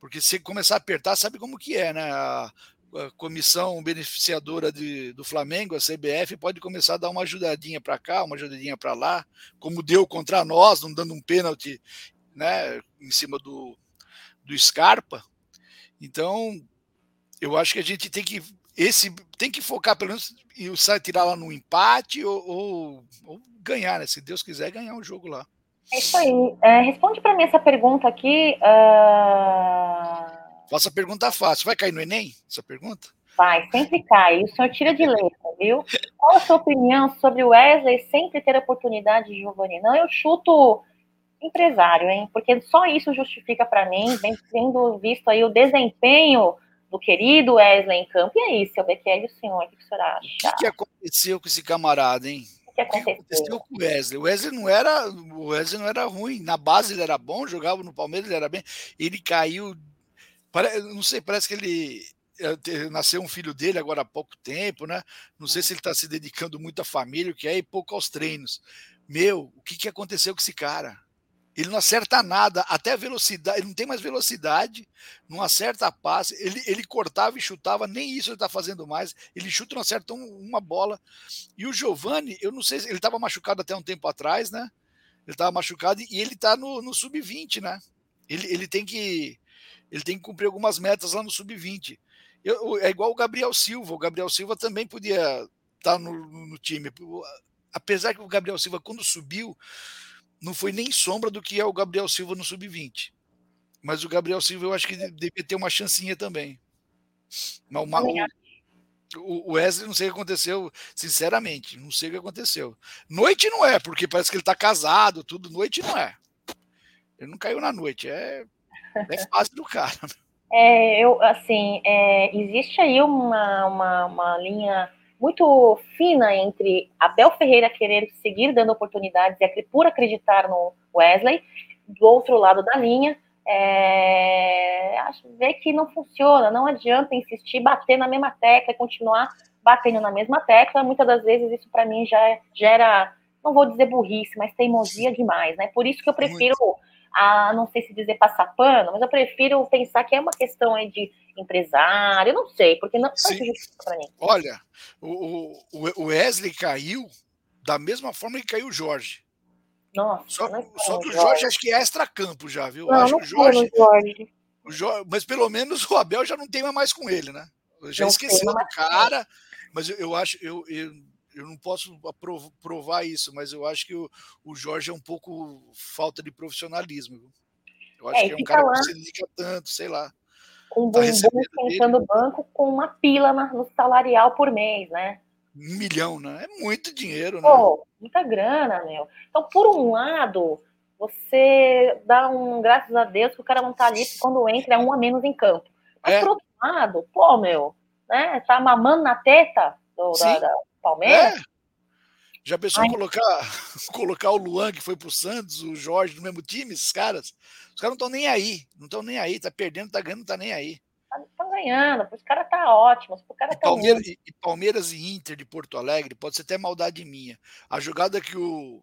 Porque se começar a apertar, sabe como que é, né? A, a comissão beneficiadora de, do Flamengo, a CBF, pode começar a dar uma ajudadinha para cá, uma ajudadinha para lá, como deu contra nós, não dando um pênalti, né, em cima do, do Scarpa. Então, eu acho que a gente tem que esse tem que focar pelo menos e o sai tirar lá no empate ou, ou, ou, ganhar, né? Se Deus quiser ganhar o jogo lá. É isso aí. É, responde para mim essa pergunta aqui. Uh... Faça a pergunta fácil. Vai cair no Enem? Essa pergunta? Vai, sempre cai. O senhor tira de letra, viu? Qual a sua opinião sobre o Wesley sempre ter oportunidade de Giovanni? Não, eu chuto empresário, hein? Porque só isso justifica para mim, vem sendo visto aí o desempenho do querido Wesley em campo. E aí, seu Bequelli, o senhor, o que o senhor acha? O que, que aconteceu com esse camarada, hein? O que aconteceu? O que aconteceu com o Wesley? O Wesley não era, o Wesley não era ruim. Na base ele era bom, jogava no Palmeiras, ele era bem. Ele caiu. Não sei, parece que ele é, nasceu um filho dele agora há pouco tempo, né? Não sei se ele está se dedicando muito à família, o que é, e pouco aos treinos. Meu, o que, que aconteceu com esse cara? Ele não acerta nada, até velocidade, ele não tem mais velocidade, não acerta a passe, ele, ele cortava e chutava, nem isso ele está fazendo mais. Ele chuta, não acerta um, uma bola. E o Giovani, eu não sei, ele estava machucado até um tempo atrás, né? Ele estava machucado e ele está no, no sub-20, né? Ele, ele tem que ele tem que cumprir algumas metas lá no sub-20. É igual o Gabriel Silva. O Gabriel Silva também podia estar tá no, no time. Apesar que o Gabriel Silva, quando subiu, não foi nem sombra do que é o Gabriel Silva no sub-20. Mas o Gabriel Silva eu acho que devia ter uma chancinha também. Mas o, o Wesley não sei o que aconteceu, sinceramente, não sei o que aconteceu. Noite não é, porque parece que ele tá casado, tudo, noite não é. Ele não caiu na noite, é, é fase do cara. É, eu, assim, é, existe aí uma, uma, uma linha muito fina entre Abel Ferreira querer seguir dando oportunidades e por acreditar no Wesley, do outro lado da linha, é, acho, ver que não funciona, não adianta insistir, bater na mesma tecla e continuar batendo na mesma tecla. Muitas das vezes isso para mim já gera, não vou dizer burrice, mas teimosia demais, né? Por isso que eu prefiro. Muito a não sei se dizer passar pano, mas eu prefiro pensar que é uma questão aí de empresário, eu não sei, porque não faz para mim. Olha, o, o Wesley caiu da mesma forma que caiu o Jorge. Nossa, só, só que o Jorge acho que é extra-campo já, viu? Não, acho não que o Jorge, Jorge. O Jorge. Mas pelo menos o Abel já não tem mais com ele, né? Eu já não esqueci do cara, mas eu, eu acho, eu, eu eu não posso provar isso, mas eu acho que o, o Jorge é um pouco falta de profissionalismo. Eu acho é, que é um cara lá, que se dedica tanto, sei lá. Um tá bumbum esquentando o banco com uma pila no salarial por mês, né? Um milhão, né? É muito dinheiro, né? Pô, muita grana, meu. Então, por um lado, você dá um graças a Deus que o cara não tá ali quando entra é um a menos em campo. Mas, é. por outro lado, pô, meu, né? Tá mamando na teta do, da, da Palmeiras? É. Já pensou colocar, colocar o Luan, que foi pro Santos, o Jorge no mesmo time, esses caras? Os caras não estão nem aí. Não estão nem aí. Tá perdendo, tá ganhando, não tá nem aí. Estão tá, ganhando. Os caras tá ótimo. Os cara tá Palmeiras, e, e, Palmeiras e Inter de Porto Alegre, pode ser até maldade minha. A jogada que o,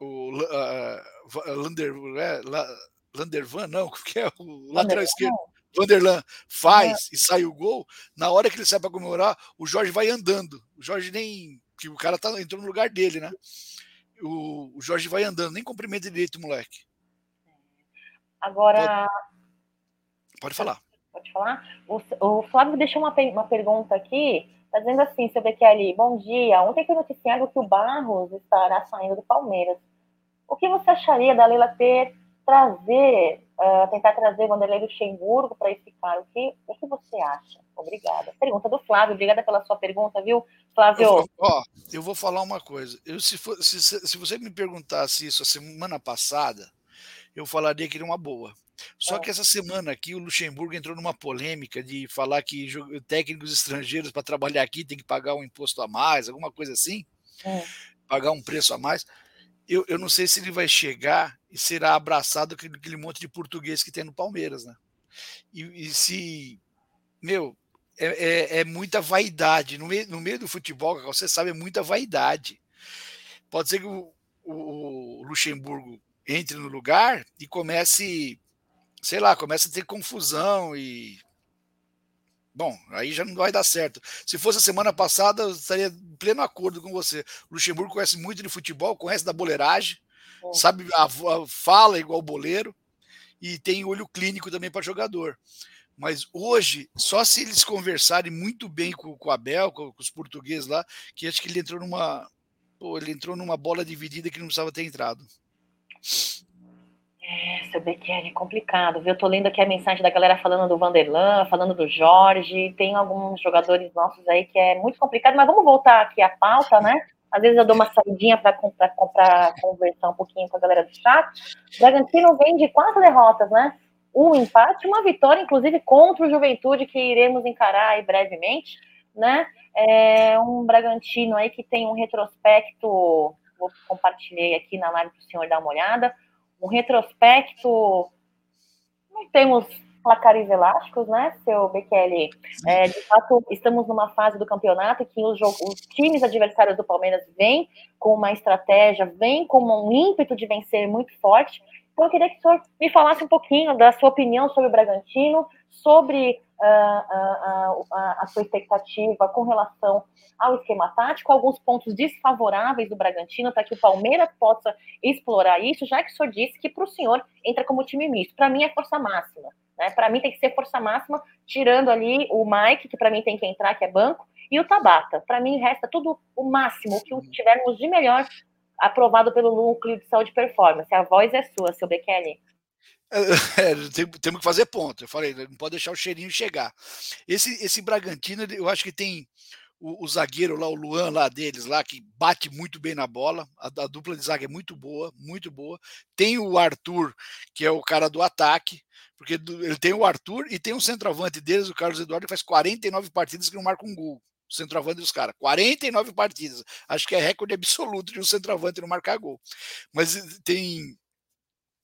o uh, Lander, é, Landervan, não, que é o lateral esquerdo. Vanderlan faz é. e sai o gol, na hora que ele sai para comemorar, o Jorge vai andando. O Jorge nem. que o cara tá, entrou no lugar dele, né? O, o Jorge vai andando, nem cumprimenta direito moleque. Agora. Pode, pode falar. Pode falar? O, o Flávio deixou uma, uma pergunta aqui, tá dizendo assim, seu ali, bom dia. Ontem foi noticiado que o Barros estará saindo do Palmeiras. O que você acharia da Leila ter trazer, uh, tentar trazer Vanderlei Luxemburgo para esse cargo. O que, o que você acha? Obrigada. Pergunta do Flávio, obrigada pela sua pergunta, viu, Flávio? Eu, ó, eu vou falar uma coisa. Eu, se, for, se, se você me perguntasse isso a semana passada, eu falaria que era uma boa. Só é. que essa semana aqui o Luxemburgo entrou numa polêmica de falar que técnicos estrangeiros para trabalhar aqui tem que pagar um imposto a mais, alguma coisa assim, é. pagar um preço a mais eu, eu não sei se ele vai chegar e será abraçado com aquele monte de português que tem no Palmeiras, né? E, e se, meu, é, é, é, muita vaidade. No meio, no meio do futebol, você sabe, é muita vaidade. Pode ser que o, o Luxemburgo entre no lugar e comece, sei lá, comece a ter confusão e Bom, aí já não vai dar certo. Se fosse a semana passada, eu estaria em pleno acordo com você. O Luxemburgo conhece muito de futebol, conhece da boleiragem, é. sabe a, a, fala igual boleiro e tem olho clínico também para jogador. Mas hoje, só se eles conversarem muito bem com, com o Abel, com, com, os portugueses lá, que acho que ele entrou numa. Pô, ele entrou numa bola dividida que não precisava ter entrado. É, seu é complicado, viu? Eu tô lendo aqui a mensagem da galera falando do Vanderlan, falando do Jorge, tem alguns jogadores nossos aí que é muito complicado, mas vamos voltar aqui à pauta, né? Às vezes eu dou uma saidinha para comprar, conversar um pouquinho com a galera do chat. O Bragantino vem de quatro derrotas, né? Um empate, uma vitória, inclusive, contra o Juventude, que iremos encarar aí brevemente, né? É um Bragantino aí que tem um retrospecto, vou compartilhei aqui na live para o senhor dar uma olhada, um retrospecto, não temos placares elásticos, né, seu BQL? É, de fato, estamos numa fase do campeonato que os, os, times adversários do Palmeiras vêm com uma estratégia, vêm com um ímpeto de vencer muito forte. Então, eu queria que o senhor me falasse um pouquinho da sua opinião sobre o Bragantino, sobre uh, uh, a sua expectativa com relação ao esquema tático, alguns pontos desfavoráveis do Bragantino para que o Palmeiras possa explorar isso, já que o senhor disse que para o senhor entra como time misto. Para mim é força máxima. Né? Para mim tem que ser força máxima, tirando ali o Mike, que para mim tem que entrar, que é banco, e o Tabata. Para mim resta tudo o máximo, o que tivermos de melhor aprovado pelo núcleo de saúde e performance. A voz é sua, seu Bekele. É, temos que fazer ponto. Eu falei, não pode deixar o cheirinho chegar. Esse, esse Bragantino, eu acho que tem o, o, zagueiro lá, o Luan lá deles, lá, que bate muito bem na bola. A, a, dupla de zaga é muito boa, muito boa. Tem o Arthur, que é o cara do ataque, porque ele tem o Arthur e tem um centroavante deles, o Carlos Eduardo, que faz 49 partidas que não marca um gol. O centroavante dos caras. 49 partidas. Acho que é recorde absoluto de um centroavante não marcar gol. Mas tem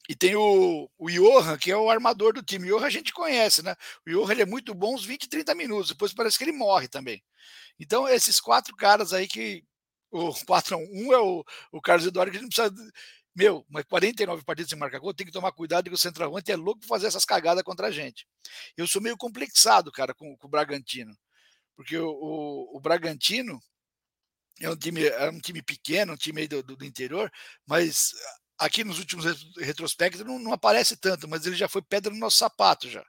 e tem o, o Johan, que é o armador do time. O Johan a gente conhece, né? O Johan ele é muito bom uns 20, 30 minutos. Depois parece que ele morre também. Então, esses quatro caras aí que. O 4 a 1 é o, o Carlos Eduardo, que a gente não precisa. Meu, mas 49 partidas sem marcar gol, tem que tomar cuidado que o centroavante é louco para fazer essas cagadas contra a gente. Eu sou meio complexado, cara, com, com o Bragantino. Porque o, o, o, Bragantino é um time, é um time pequeno, um time aí do, do interior, mas aqui nos últimos retrospectos não, não, aparece tanto, mas ele já foi pedra no nosso sapato já.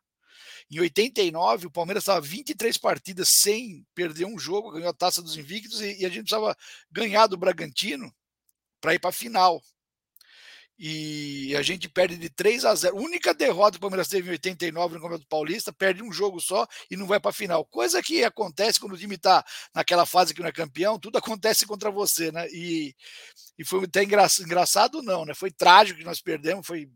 Em 89, o Palmeiras estava 23 partidas sem perder um jogo, ganhou a taça dos invictos e, e a gente precisava ganhar do Bragantino para ir para a final. E a gente perde de 3 a 0. A única derrota que o Palmeiras teve em 89 no Campeonato Paulista, perde um jogo só e não vai para a final. Coisa que acontece quando o time está naquela fase que não é campeão, tudo acontece contra você, né? E, e foi até engraçado, não, né? Foi trágico que nós perdemos, foi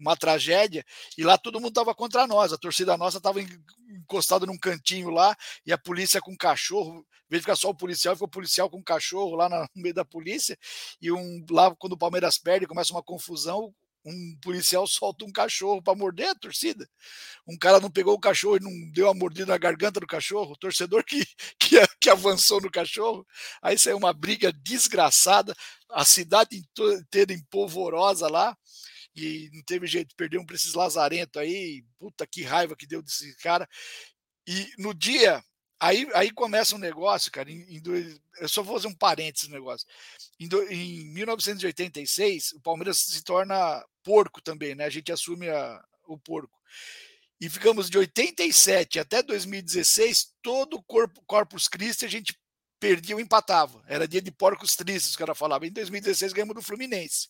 uma tragédia, e lá todo mundo estava contra nós, a torcida nossa estava encostada num cantinho lá, e a polícia com cachorro, em vez de ficar só o policial, ficou o policial com o cachorro lá no meio da polícia, e um lá quando o Palmeiras perde, começa uma confusão, um policial solta um cachorro para morder a torcida. Um cara não pegou o cachorro e não deu a mordida na garganta do cachorro, o torcedor que, que, que avançou no cachorro. Aí saiu uma briga desgraçada, a cidade inteira empolvorosa lá e não teve jeito, perdeu um para esses lazarentos aí, puta que raiva que deu desse cara. E no dia, aí, aí começa um negócio, cara, em, em eu só vou fazer um parênteses no negócio. Em, em 1986, o Palmeiras se torna porco também, né? A gente assume a, o porco. E ficamos de 87 até 2016, todo o corpo, Corpus Christi a gente perdia ou empatava. Era dia de porcos tristes, os caras falavam. Em 2016 ganhamos do Fluminense.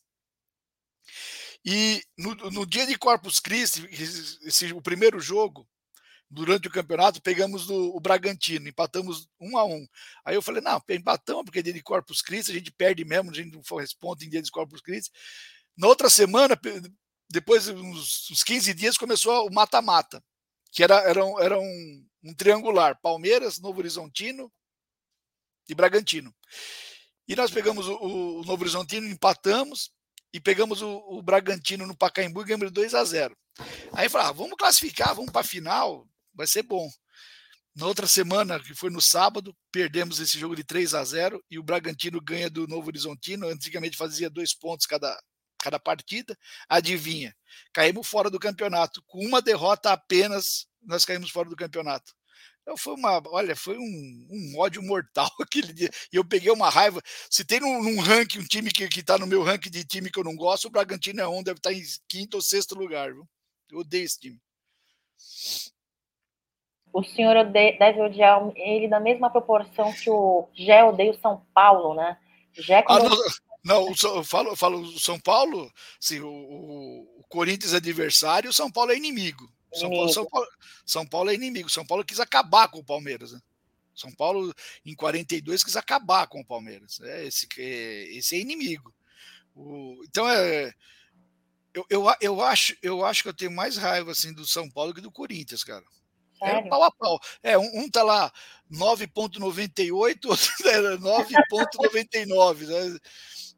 E no, no dia de Corpus Christi, esse, o primeiro jogo, durante o campeonato, pegamos o, o, Bragantino, empatamos um a um. Aí eu falei, não, empatamos, porque é dia de Corpus Christi, a gente perde mesmo, a gente não responde em dia de Corpus Christi. Na outra semana, depois de uns, uns 15 dias, começou o mata-mata, que era, era, um, era um, um triangular, Palmeiras, Novo Horizontino e Bragantino. E nós pegamos o, o Novo Horizontino, empatamos, e pegamos o, o Bragantino no Pacaembu e ganhamos 2 a 0 Aí falei, ah, vamos classificar, vamos para a final, vai ser bom. Na outra semana, que foi no sábado, perdemos esse jogo de 3 a 0 e o Bragantino ganha do Novo Horizontino. Antigamente fazia dois pontos cada, cada partida. Adivinha? Caímos fora do campeonato. Com uma derrota apenas, nós caímos fora do campeonato. Então foi uma, olha, foi um, um, ódio mortal aquele dia. E eu peguei uma raiva. Se tem num, num ranking, um time que, que tá no meu ranking de time que eu não gosto, o Bragantino é um, deve estar tá em quinto ou sexto lugar, viu? Eu odeio esse time. O senhor odeia, deve odiar ele na mesma proporção que o Gé odeia o São Paulo, né? Gé ah, não, não, eu falo, eu falo São Paulo, assim, o, o Corinthians é adversário, o São Paulo é inimigo. São Paulo, São, Paulo, São Paulo, é inimigo. São Paulo quis acabar com o Palmeiras. Né? São Paulo, em 42, quis acabar com o Palmeiras. É, esse, é, esse é inimigo. O, então, é, eu, eu, eu, acho, eu acho que eu tenho mais raiva assim, do São Paulo que do Corinthians, cara. É pau a pau. É, um, um tá lá 9,98, outro 9,99. Né?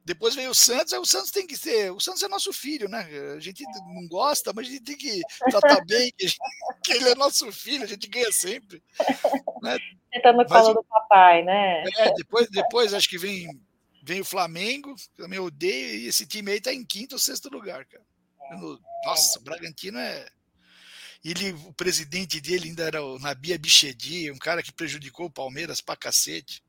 Depois veio o Santos, o Santos tem que ser. O Santos é nosso filho, né? A gente não gosta, mas a gente tem que tratar bem, que, que ele é nosso filho, a gente ganha sempre. Né? Você tá no colo do papai, né? É, depois, depois acho que vem, vem o Flamengo, que também odeio, e esse time aí tá em quinto ou sexto lugar, cara. Nossa, o Bragantino é. Ele, o presidente dele ainda era o Nabia Bichedi, um cara que prejudicou o Palmeiras pra cacete.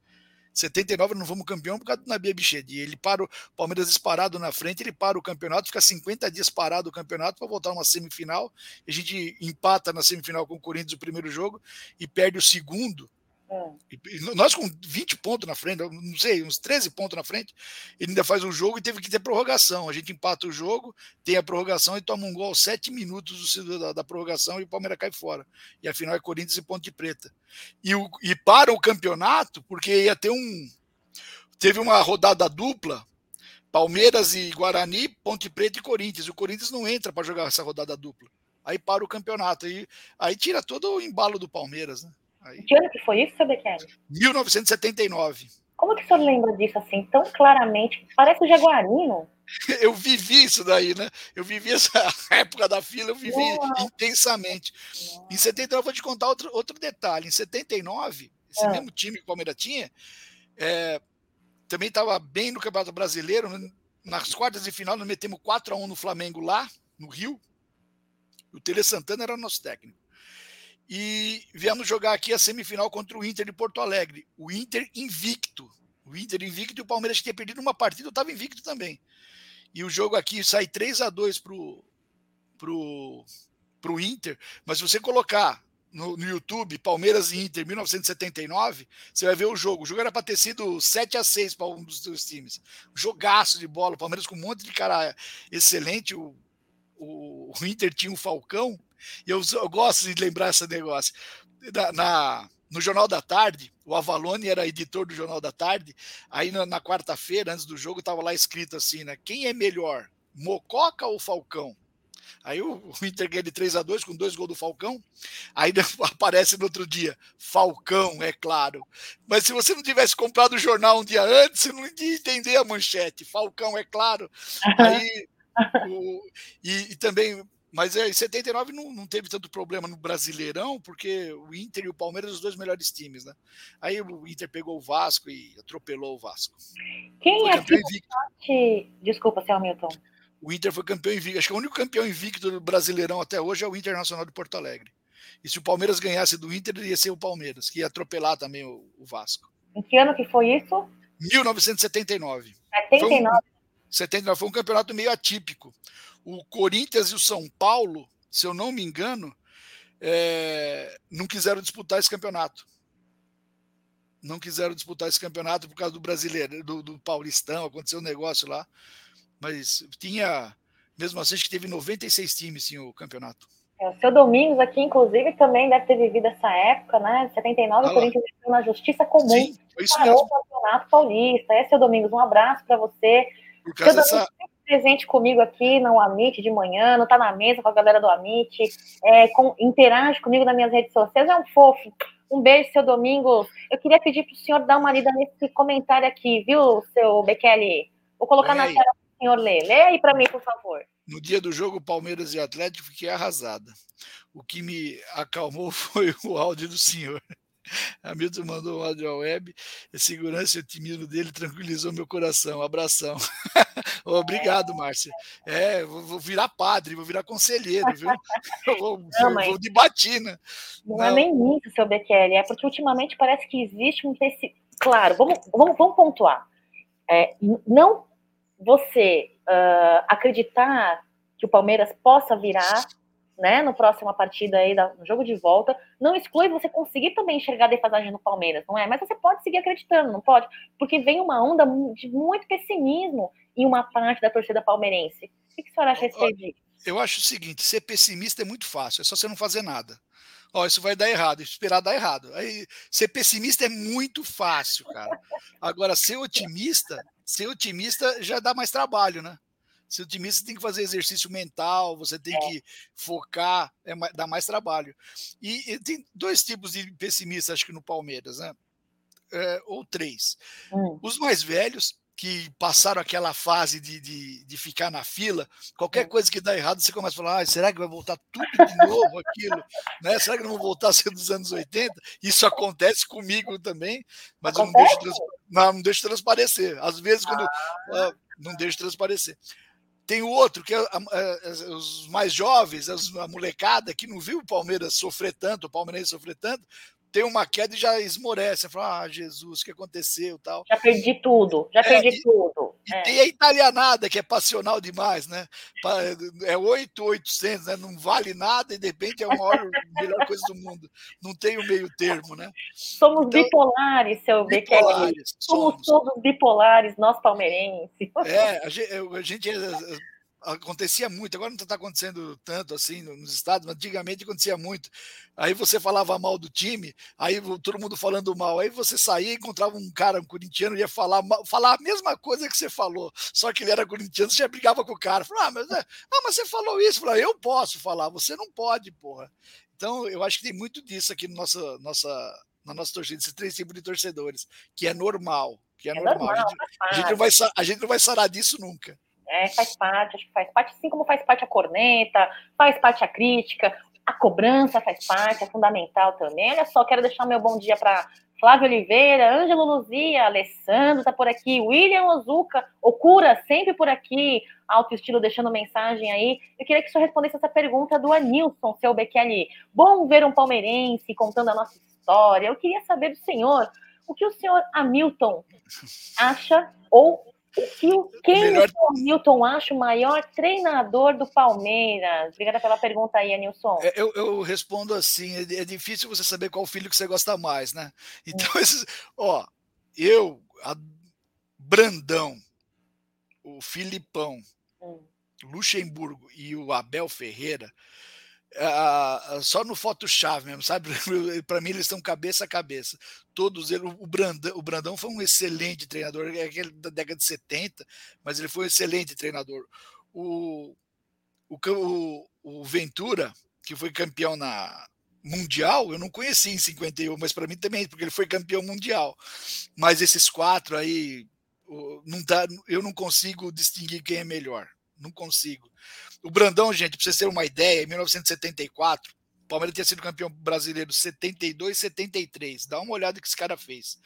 79 não fomos campeão por causa do Nabia Bichedi. Ele para o Palmeiras disparado na frente, ele para o campeonato, fica 50 dias parado o campeonato para voltar uma semifinal. A gente empata na semifinal com o Corinthians o primeiro jogo e perde o segundo é. Nós com 20 pontos na frente, não sei, uns 13 pontos na frente, ele ainda faz um jogo e teve que ter prorrogação. A gente empata o jogo, tem a prorrogação e toma um gol aos 7 minutos da, da prorrogação e o Palmeiras cai fora. E afinal é Corinthians e Ponte Preta. E, o, e para o campeonato, porque ia ter um. Teve uma rodada dupla, Palmeiras e Guarani, Ponte Preta e Corinthians. O Corinthians não entra para jogar essa rodada dupla. Aí para o campeonato. Aí, aí tira todo o embalo do Palmeiras, né? Aí... Que ano que foi isso, seu Bekele? 1979. Como que o senhor lembra disso assim, tão claramente? Parece o Jaguarino. Eu vivi isso daí, né? Eu vivi essa época da fila, eu vivi Nossa. intensamente. Nossa. Em 79, eu vou te contar outro, outro detalhe. Em 79, esse é. mesmo time que o Palmeiras tinha, é, também estava bem no Campeonato Brasileiro. Né? Nas quartas de final, nós metemos 4 a 1 no Flamengo lá, no Rio. O Tele Santana era nosso técnico e viemos jogar aqui a semifinal contra o Inter de Porto Alegre. O Inter invicto. O Inter invicto e o Palmeiras que tinha perdido uma partida, estava invicto também. E o jogo aqui sai 3 a 2 pro, pro, pro Inter, mas se você colocar no, no, YouTube, Palmeiras e Inter 1979, você vai ver o jogo. O jogo era para ter sido 7 a 6 para um dos dois times. Jogaço de bola, o Palmeiras com um monte de cara excelente. O, o, o Inter tinha um Falcão, e eu, eu gosto de lembrar esse negócio. Na, na, no Jornal da Tarde, o Avalone era editor do Jornal da Tarde. Aí na, na quarta-feira, antes do jogo, estava lá escrito assim, né? Quem é melhor, Mococa ou Falcão? Aí o, o Inter ganha de 3 a 2 com dois gols do Falcão. Aí aparece no outro dia, Falcão, é claro. Mas se você não tivesse comprado o jornal um dia antes, você não ia entender a manchete. Falcão, é claro. Aí, o, e, e, também mas é, em 79 não, não teve tanto problema no Brasileirão, porque o Inter e o Palmeiras são os dois melhores times, né? Aí o Inter pegou o Vasco e atropelou o Vasco. Quem foi é campeão invicto. Desculpa, seu Hamilton. O Inter foi campeão invicto. Acho que o único campeão invicto do Brasileirão até hoje é o Internacional de Porto Alegre. E se o Palmeiras ganhasse do Inter, ia ser o Palmeiras, que ia atropelar também o, o Vasco. Em que ano que foi isso? 1979. 79? Foi um, 79 foi um campeonato meio atípico o Corinthians e o São Paulo, se eu não me engano, é, não quiseram disputar esse campeonato. Não quiseram disputar esse campeonato por causa do brasileiro, do, do Paulistão, aconteceu um negócio lá. Mas tinha, mesmo assim, acho que teve 96 times sim, o campeonato. É, o seu Domingos aqui, inclusive, também deve ter vivido essa época, né? 79, ah, o Corinthians entrou na justiça comum. Sim, foi isso mesmo. o campeonato paulista. É, seu Domingos, um abraço para você. Por causa dessa presente comigo aqui no Amit de manhã, não tá na mesa com a galera do Amit, é, com, interage comigo nas minhas redes sociais, é um fofo. Um beijo, seu Domingos. Eu queria pedir para o senhor dar uma lida nesse comentário aqui, viu, seu Bekele? Vou colocar na tela para o senhor ler. Lê aí para mim, por favor. No dia do jogo Palmeiras e Atlético, fiquei arrasada. O que me acalmou foi o áudio do senhor. Hamilton mandou um áudio ao web. A segurança e o otimismo dele tranquilizou meu coração. Abração. Obrigado, Márcia. É, vou virar padre, vou virar conselheiro, viu? vou, não, vou, vou de batina. Não, não, é nem isso, seu Bekele, é porque ultimamente parece que existe um tecido. Claro, vamos, vamos, vamos pontuar. É, não você uh, acreditar que o Palmeiras possa virar né, no próxima partida aí, no jogo de volta, não exclui você conseguir também enxergar a defasagem no Palmeiras, não é? Mas você pode seguir acreditando, não pode? Porque vem uma onda de muito pessimismo em uma parte da torcida palmeirense. O que, que o senhor acha a respeito? Eu acho o seguinte, ser pessimista é muito fácil, é só você não fazer nada. Ó, isso vai dar errado, esperar dar errado. Aí, ser pessimista é muito fácil, cara. Agora, ser otimista, ser otimista já dá mais trabalho, né? Ser otimista você tem que fazer exercício mental, você tem é. que focar, é, dá mais trabalho. E, e, tem dois tipos de pessimistas, acho que no Palmeiras, né? É, ou três. Hum. Os mais velhos, que passaram aquela fase de, de, de, ficar na fila, qualquer coisa que dá errado, você começa a falar: ah, será que vai voltar tudo de novo aquilo? né? Será que não vão voltar a ser dos anos 80? Isso acontece comigo também, mas acontece? eu não deixo, não, não deixo transparecer. Às vezes, quando ah. uh, não deixo transparecer. Tem o outro, que é, é, os mais jovens, a molecada que não viu o Palmeiras sofrer tanto, o Palmeiras sofrer tanto, tem uma queda e já esmorece. Fala, ah, Jesus, o que aconteceu tal. Já perdi tudo, já é, perdi e, tudo. E é. tem a italianada, que é passional demais, né? É 8,800, né? Não vale nada e de repente é a maior, melhor coisa do mundo. Não tem o meio termo, né? Somos então, bipolares, seu bipolares, somos. somos todos bipolares, nós palmeirenses. É, a gente, a gente acontecia muito, agora não está acontecendo tanto assim nos estados, mas antigamente acontecia muito. Aí você falava mal do time, aí todo mundo falando mal, aí você saía e encontrava um cara, um corintiano, ia falar, falar a mesma coisa que você falou, só que ele era corintiano, você já brigava com o cara. Falava, ah, mas, é, ah, mas você falou isso, falava, eu posso falar, você não pode, porra. Então, eu acho que tem muito disso aqui no nossa, nossa, na nossa torcida, esses três tipos de torcedores, que é normal, que é, é normal. normal. A, gente, a, gente não vai, a gente não vai sarar disso nunca. É, faz parte, acho que faz parte, assim como faz parte a corneta, faz parte a crítica, a cobrança faz parte, é fundamental também. Olha só, quero deixar meu bom dia para Flávio Oliveira, Ângelo Luzia, Alessandro tá por aqui, William Ozuka, Okura, sempre por aqui, Alto Estilo deixando mensagem aí. Eu queria que senhor respondesse essa pergunta do Anilson, seu Bekele. Bom ver um palmeirense contando a nossa história. Eu queria saber do senhor o que o senhor Hamilton acha ou o que quem o Hamilton acha o maior treinador do Palmeiras? Obrigada pela pergunta aí, Anilson. É, eu, eu respondo assim: é, é, difícil você saber qual filho que você gosta mais, né? Então, hum. esses, ó, eu, Brandão, o Filipão, hum. Luxemburgo e o Abel Ferreira, Uh, só no Photoshop mesmo, sabe? Para mim, eles estão cabeça a cabeça. Todos eles. O Brandão, o Brandão foi um excelente treinador, é aquele da década de 70, mas ele foi um excelente treinador. O, o, o Ventura, que foi campeão na mundial, eu não conheci em 51, mas para mim também, porque ele foi campeão mundial. Mas esses quatro aí, não dá, eu não consigo distinguir quem é melhor. Não consigo. O Brandão, gente, para vocês terem uma ideia, em 1974, o Palmeiras tinha sido campeão brasileiro 72 73. Dá uma olhada que esse cara fez.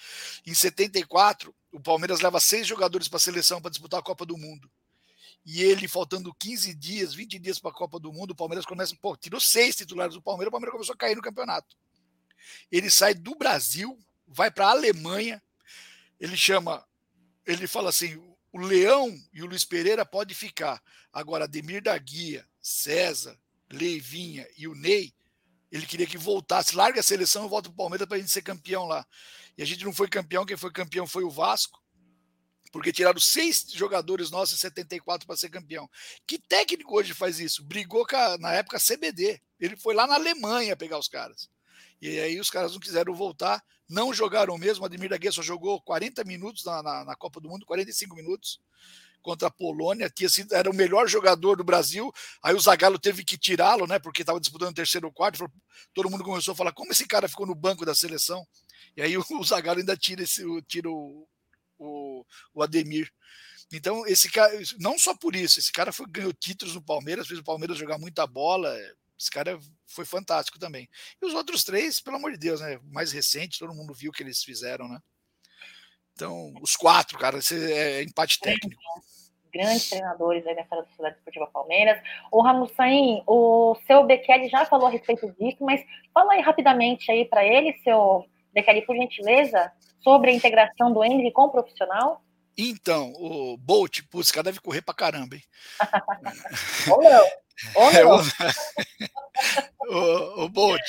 Em 74, o Palmeiras leva seis jogadores para a seleção para disputar a Copa do Mundo. E ele, faltando 15 dias, 20 dias para a Copa do Mundo, o Palmeiras começa, pô, tirou seis titulares do Palmeiras, o Palmeiras começou a cair no campeonato. Ele sai do Brasil, vai para a Alemanha, ele chama, ele fala assim: o Leão e o Luiz Pereira pode ficar. Agora, Ademir da Guia, César, Leivinha e o Ney, ele queria que voltasse, larga a seleção e volta para o Palmeiras para a gente ser campeão lá. E a gente não foi campeão, quem foi campeão foi o Vasco, porque tiraram seis jogadores nossos em 74 para ser campeão. Que técnico hoje faz isso? Brigou a, na época CBD. Ele foi lá na Alemanha pegar os caras. E aí os caras não quiseram voltar, não jogaram mesmo. Ademir da Guia só jogou 40 minutos na, na, na, Copa do Mundo, 45 minutos contra a Polônia. Tinha sido, era o melhor jogador do Brasil. Aí o Zagallo teve que tirá-lo, né? Porque estava disputando o terceiro ou quarto. Todo mundo começou a falar como esse cara ficou no banco da seleção. E aí o, o Zagallo ainda tira, esse, tira o, o, o Ademir. Então, esse cara, não só por isso, esse cara foi, ganhou títulos no Palmeiras, fez o Palmeiras jogar muita bola, esse cara foi fantástico também. E os outros três, pelo amor de Deus, né? Mais recente, todo mundo viu o que eles fizeram, né? Então, os quatro, cara, esse é empate técnico. Grandes treinadores aí nessa Sociedade Esportiva Palmeiras. O Ramussain, o seu Bekele já falou a respeito disso, mas fala aí rapidamente aí para ele, seu Bekele, por gentileza, sobre a integração do Henry com o profissional. Então, o Bolt, putz, cara deve correr pra caramba, hein? Ou não. Não? o, o Bolt,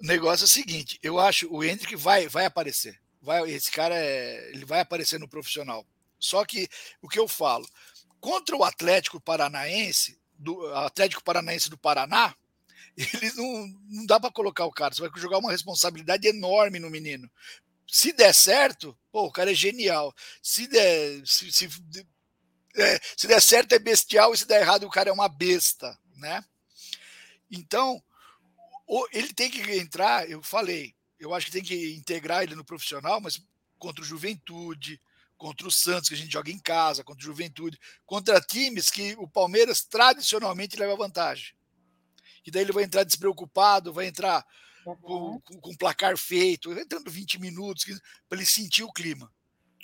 o negócio é o seguinte, eu acho o Hendrick vai, vai aparecer. Vai, esse cara é, ele vai aparecer no profissional. Só que o que eu falo, contra o Atlético Paranaense, do Atlético Paranaense do Paraná, ele não, não dá para colocar o cara. Você vai jogar uma responsabilidade enorme no menino. Se der certo, pô, o cara é genial. Se der, se, se, é, se der certo é bestial e se der errado o cara é uma besta, né? Então, ele tem que entrar, eu falei, eu acho que tem que integrar ele no profissional, mas contra o Juventude, contra o Santos, que a gente joga em casa, contra o Juventude, contra times que o Palmeiras tradicionalmente leva vantagem. E daí ele vai entrar despreocupado, vai entrar uhum. com, com, placar feito, entrando 20 minutos, para ele sentir o clima.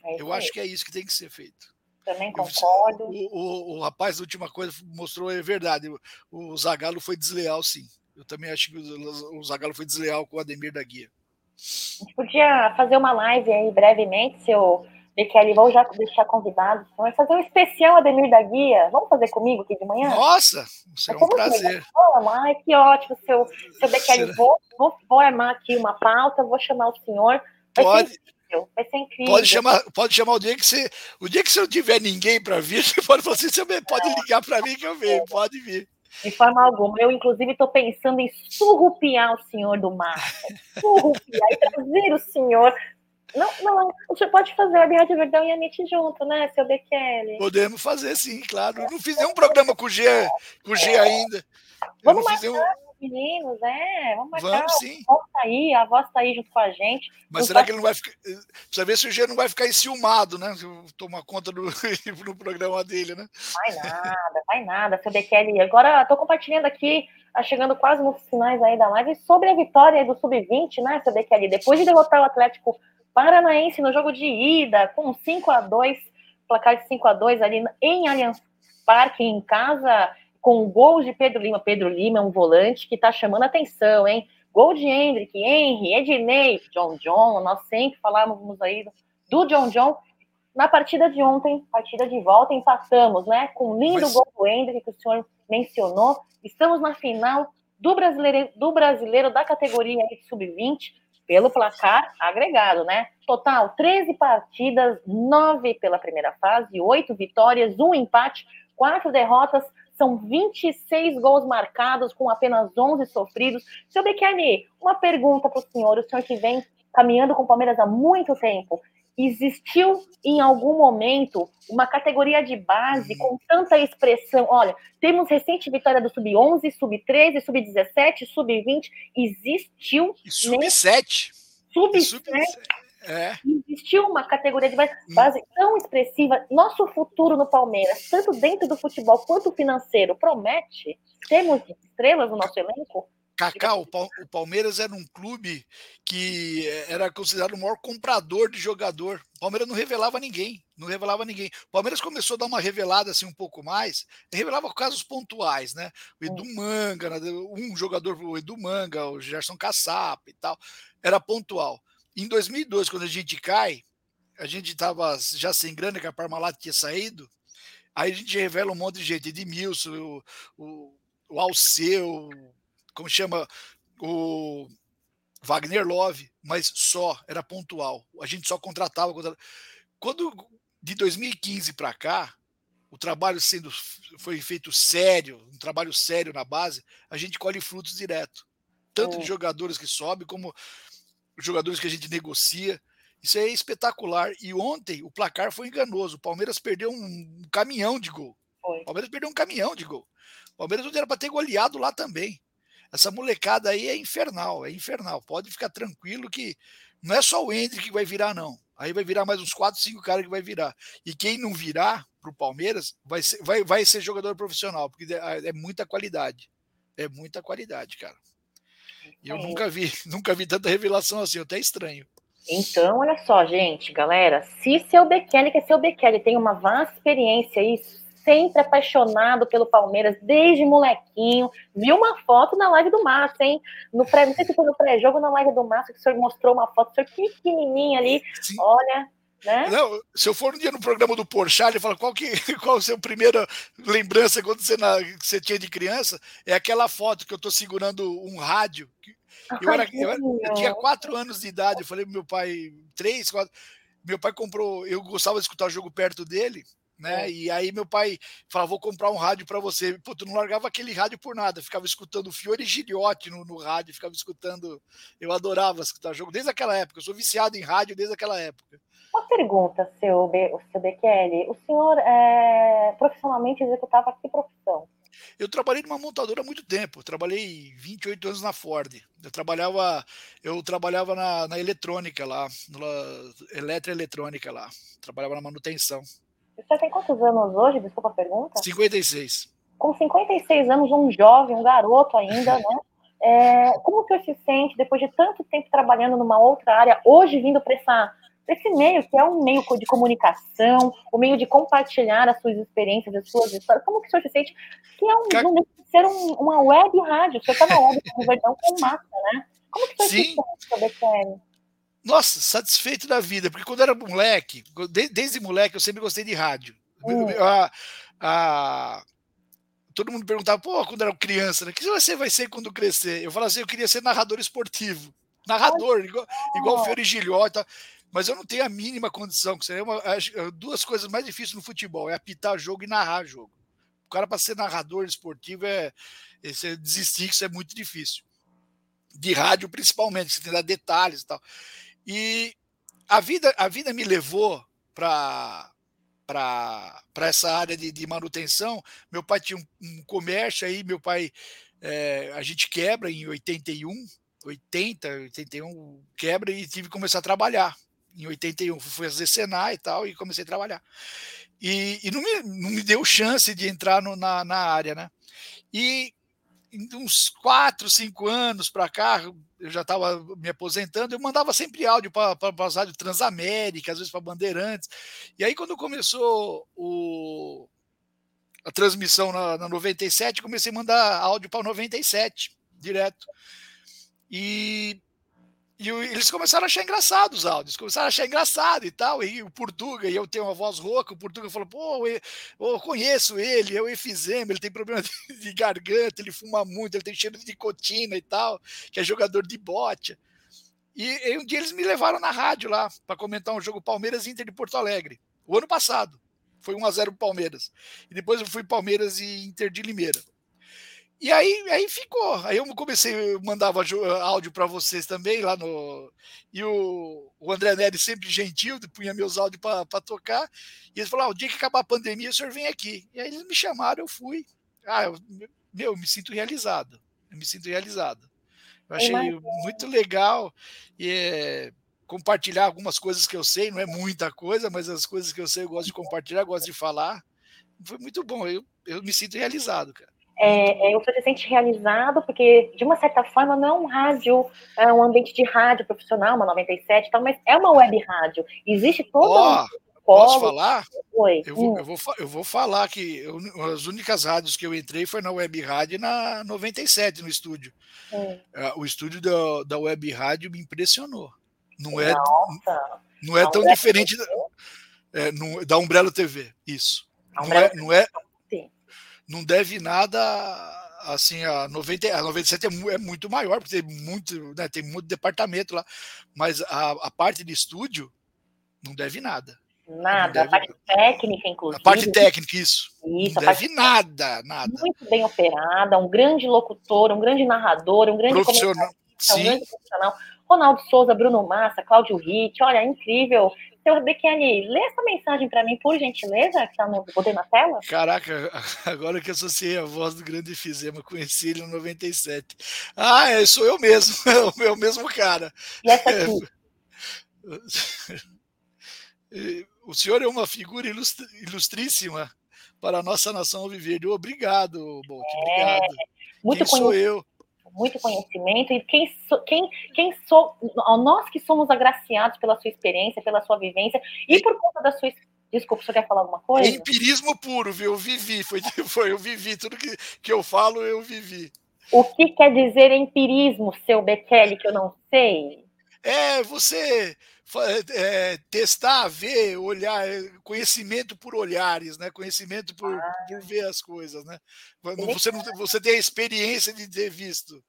É eu acho que é isso que tem que ser feito. Também concordo. O, o, o, rapaz, a última coisa mostrou, é verdade. O, o Zagallo foi desleal, sim. Eu também acho que o, o Zagallo foi desleal com o Ademir da Guia. A gente podia fazer uma live aí brevemente, seu Kelly, vou já deixar convidado. Vai fazer um especial Ademir da Guia. Vamos fazer comigo aqui de manhã? Nossa, será um prazer. Ai, que ótimo, seu, seu Bekele. Vou, vou, armar aqui uma pauta, vou chamar o senhor. Vai pode, vai ser incrível. Pode chamar, pode chamar o dia que você. O dia que você não tiver ninguém para vir, você pode falar assim, você pode ligar para mim que eu venho, pode vir. De forma alguma. Eu, inclusive, estou pensando em surrupiar o senhor do mar. Surrupiar e trazer o senhor. Não, não, o senhor pode fazer a Rádio Verdão e a NIT junto, né, seu Bekele? Podemos fazer, sim, claro. Eu não fiz nenhum programa com o G, com o G ainda. Vamos marcar, um... meninos, é. Vamos marcar. Vamos, sim. A voz tá aí, a voz tá aí junto com a gente. Mas será que ele não vai ficar. Precisa ver se o G não vai ficar enciumado, né? Tomar conta do, no programa dele, né? Vai nada, vai nada, seu Bekele. Agora, estou compartilhando aqui, tá chegando quase nos finais aí da live, sobre a vitória do Sub-20, né, seu Bekele? Depois de derrotar o Atlético Paranaense no jogo de ida, com 5 a 2 placar de 5 a 2 ali em Allianz Parque, em casa, com gols de Pedro Lima. Pedro Lima é um volante que está chamando atenção, hein? Gol de Hendrick, Henry, Ednei, John John, nós sempre falávamos aí do John John. Na partida de ontem, partida de volta, empatamos, né? Com o lindo Mas... gol do Hendrick, que o senhor mencionou. Estamos na final do brasileiro, do brasileiro da categoria sub-20, pelo placar agregado, né? Total, 13 partidas, 9 pela primeira fase, 8 vitórias, 1 empate, 4 derrotas, são 26 gols marcados com apenas 11 sofridos. Seu Bequerni, uma pergunta para o senhor, o senhor que vem caminhando com o Palmeiras há muito tempo. Existiu em algum momento uma categoria de base com tanta expressão? Olha, temos recente vitória do Sub-11, Sub-13, Sub-17, Sub-20. Existiu. Sub-7. Sub-7. É. Existiu uma categoria de base tão expressiva. Nosso futuro no Palmeiras, tanto dentro do futebol quanto financeiro, promete? Temos estrelas no nosso elenco? Cacá, o Palmeiras era um clube que era considerado o maior comprador de jogador. O Palmeiras não revelava ninguém, não revelava ninguém. O Palmeiras começou a dar uma revelada assim um pouco mais, revelava casos pontuais, né? O Edu hum. Manga, né? um jogador, o Edu Manga, o Gerson Caçapa e tal, era pontual. Em 2002, quando a gente cai, a gente estava já sem grana, que a Parmalat tinha saído. Aí a gente revela um monte de gente, Edmilson, o, o, o Alceu, como chama, o Wagner Love, mas só, era pontual. A gente só contratava. contratava. Quando de 2015 para cá, o trabalho sendo foi feito sério, um trabalho sério na base, a gente colhe frutos direto. Tanto de é. jogadores que sobem, como os jogadores que a gente negocia. Isso é espetacular. E ontem o placar foi enganoso. O Palmeiras perdeu um caminhão de gol. Foi. O Palmeiras perdeu um caminhão de gol. O Palmeiras não era para ter goleado lá também. Essa molecada aí é infernal, é infernal. Pode ficar tranquilo que não é só o Hendrick que vai virar, não. Aí vai virar mais uns 4, 5 caras que vai virar. E quem não virar para o Palmeiras vai ser, vai, vai ser jogador profissional, porque é, é muita qualidade. É muita qualidade, cara. E eu é. nunca vi, nunca vi tanta revelação assim, até estranho. Então, olha só, gente, galera, se seu Bekele, que é seu Bekele, tem uma vasta experiência aí, sempre apaixonado pelo Palmeiras, desde molequinho, viu uma foto na live do Márcio, hein? No pré, não sei se foi no pré-jogo na live do Márcio, que o senhor mostrou uma foto, o senhor pequenininho ali, Sim. olha, Né? Não, se eu for um dia no programa do Porchat, ele fala qual, que, qual a sua primeira lembrança quando você, na, você tinha de criança, é aquela foto que eu estou segurando um rádio. Eu, era, eu, era, eu, tinha quatro anos de idade, eu falei pro meu pai, três, quatro. Meu pai comprou, eu gostava de escutar o jogo perto dele, né? É. E aí meu pai falava, vou comprar um rádio para você. Pô, tu não largava aquele rádio por nada, ficava escutando Fiore Giliotti no, no rádio, ficava escutando. Eu adorava escutar jogo desde aquela época. Eu sou viciado em rádio desde aquela época. Uma pergunta, seu, Be, seu Bekele. O senhor é, profissionalmente executava que profissão? Eu trabalhei numa montadora há muito tempo. Eu trabalhei 28 anos na Ford. Eu trabalhava, eu trabalhava na, na eletrônica lá, na eletroeletrônica lá. Trabalhava na manutenção. Você tem quantos anos hoje? Desculpa a pergunta. 56. Com 56 anos, um jovem, um garoto ainda, né? É, como o senhor se sente depois de tanto tempo trabalhando numa outra área, hoje vindo para esse meio, que é um meio de comunicação, o um meio de compartilhar as suas experiências, as suas histórias, como que o senhor se sente que é um, Car... um ser um, uma web rádio, você está na web com Verdão com massa, né? Como que o senhor Sim. se sente sobre esse nossa, satisfeito da vida, porque quando eu era moleque, desde moleque eu sempre gostei de rádio. Uh. A, a, todo mundo perguntava, pô, quando era criança, né? O que você vai ser quando crescer? Eu falava assim, eu queria ser narrador esportivo. Narrador, igual, igual o Fiore Gilhota. Mas eu não tenho a mínima condição, que seria uma, duas coisas mais difíceis no futebol: é apitar jogo e narrar jogo. O cara, para ser narrador esportivo, é, é desistir, isso é muito difícil. De rádio, principalmente, você tem que dar detalhes e tal. E a vida, a vida me levou para para essa área de, de, manutenção. Meu pai tinha um, um comércio aí, meu pai, é, a gente quebra em 81, 80, 81, quebra e tive que começar a trabalhar. Em 81 fui fazer Senai e tal, e comecei a trabalhar. E, e não, me, não me deu chance de entrar no, na, na área, né? E uns quatro, cinco anos para cá, eu já estava me aposentando, eu mandava sempre áudio para as rádios Transamérica, às vezes para Bandeirantes. E aí, quando começou o, a transmissão na, na 97, comecei a mandar áudio para 97, direto. E e eles começaram a achar engraçado os áudios, começaram a achar engraçado e tal. E o Portuga, e eu tenho uma voz rouca, o Portuga falou: pô, eu, eu conheço ele, é o efizema, ele tem problema de, garganta, ele fuma muito, ele tem cheiro de nicotina e tal, que é jogador de bote. E, e um dia eles me levaram na rádio lá para comentar um jogo Palmeiras Inter de Porto Alegre, o ano passado. Foi 1 a 0 Palmeiras. E depois eu fui Palmeiras e Inter de Limeira. E aí, aí ficou. Aí eu comecei, eu mandava áudio para vocês também lá no. E o, o André Neri sempre gentil, punha meus áudios para tocar. E eles falaram: ah, o dia que acabar a pandemia, o senhor vem aqui. E aí eles me chamaram, eu fui. Ah, eu, meu, eu me sinto realizado. Eu me sinto realizado. Eu achei muito legal e, é, compartilhar algumas coisas que eu sei, não é muita coisa, mas as coisas que eu sei eu gosto de compartilhar, gosto de falar. Foi muito bom. Eu, eu me sinto realizado, cara é, é, você se sente realizado, porque de uma certa forma não é um rádio, é um ambiente de rádio profissional, uma 97 e tal, mas é uma web rádio. Existe toda oh, um Posso falar? Oi. Eu vou, hum. eu, vou, eu vou falar que eu, as únicas rádios que eu entrei foi na Web Rádio e na 97 no estúdio. Hum. Uh, o estúdio da, da Web Rádio me impressionou. Não é, Nossa. não é tão diferente da, é, não, da Umbrella TV, isso. Não é, não é, não deve nada assim a 90 a 97 é, é muito maior porque tem muito né, tem muito departamento lá mas a, a parte de estúdio não deve nada. Nada deve, a parte técnica inclusive. A parte técnica isso, isso não deve nada nada. Muito bem operada um grande locutor um grande narrador um grande profissional. sim. Um grande profissional. Ronaldo Souza, Bruno Massa, Cláudio Ritt, olha, incrível. Seu Bekele, lê essa mensagem para mim, por gentileza, que está no poder na tela. Caraca, agora que associei a voz do grande Fizema, conheci ele no 97. Ah, é, sou eu mesmo, é o mesmo cara. E essa aqui? O senhor é uma figura ilustríssima para a nossa nação viver. Obrigado, Bolt, obrigado. É, muito Quem sou eu? Muito conhecimento e quem, so, quem, quem sou, nós que somos agraciados pela sua experiência, pela sua vivência e por conta da sua Desculpa, você quer falar alguma coisa? Empirismo puro, viu? Eu vivi, foi, foi eu vivi, tudo que, que eu falo, eu vivi. O que quer dizer empirismo, seu Bekele, que eu não sei? É você é, testar, ver, olhar, é, conhecimento por olhares, né? Conhecimento por, ah. por ver as coisas, né? Você, não, você tem a experiência de ter visto.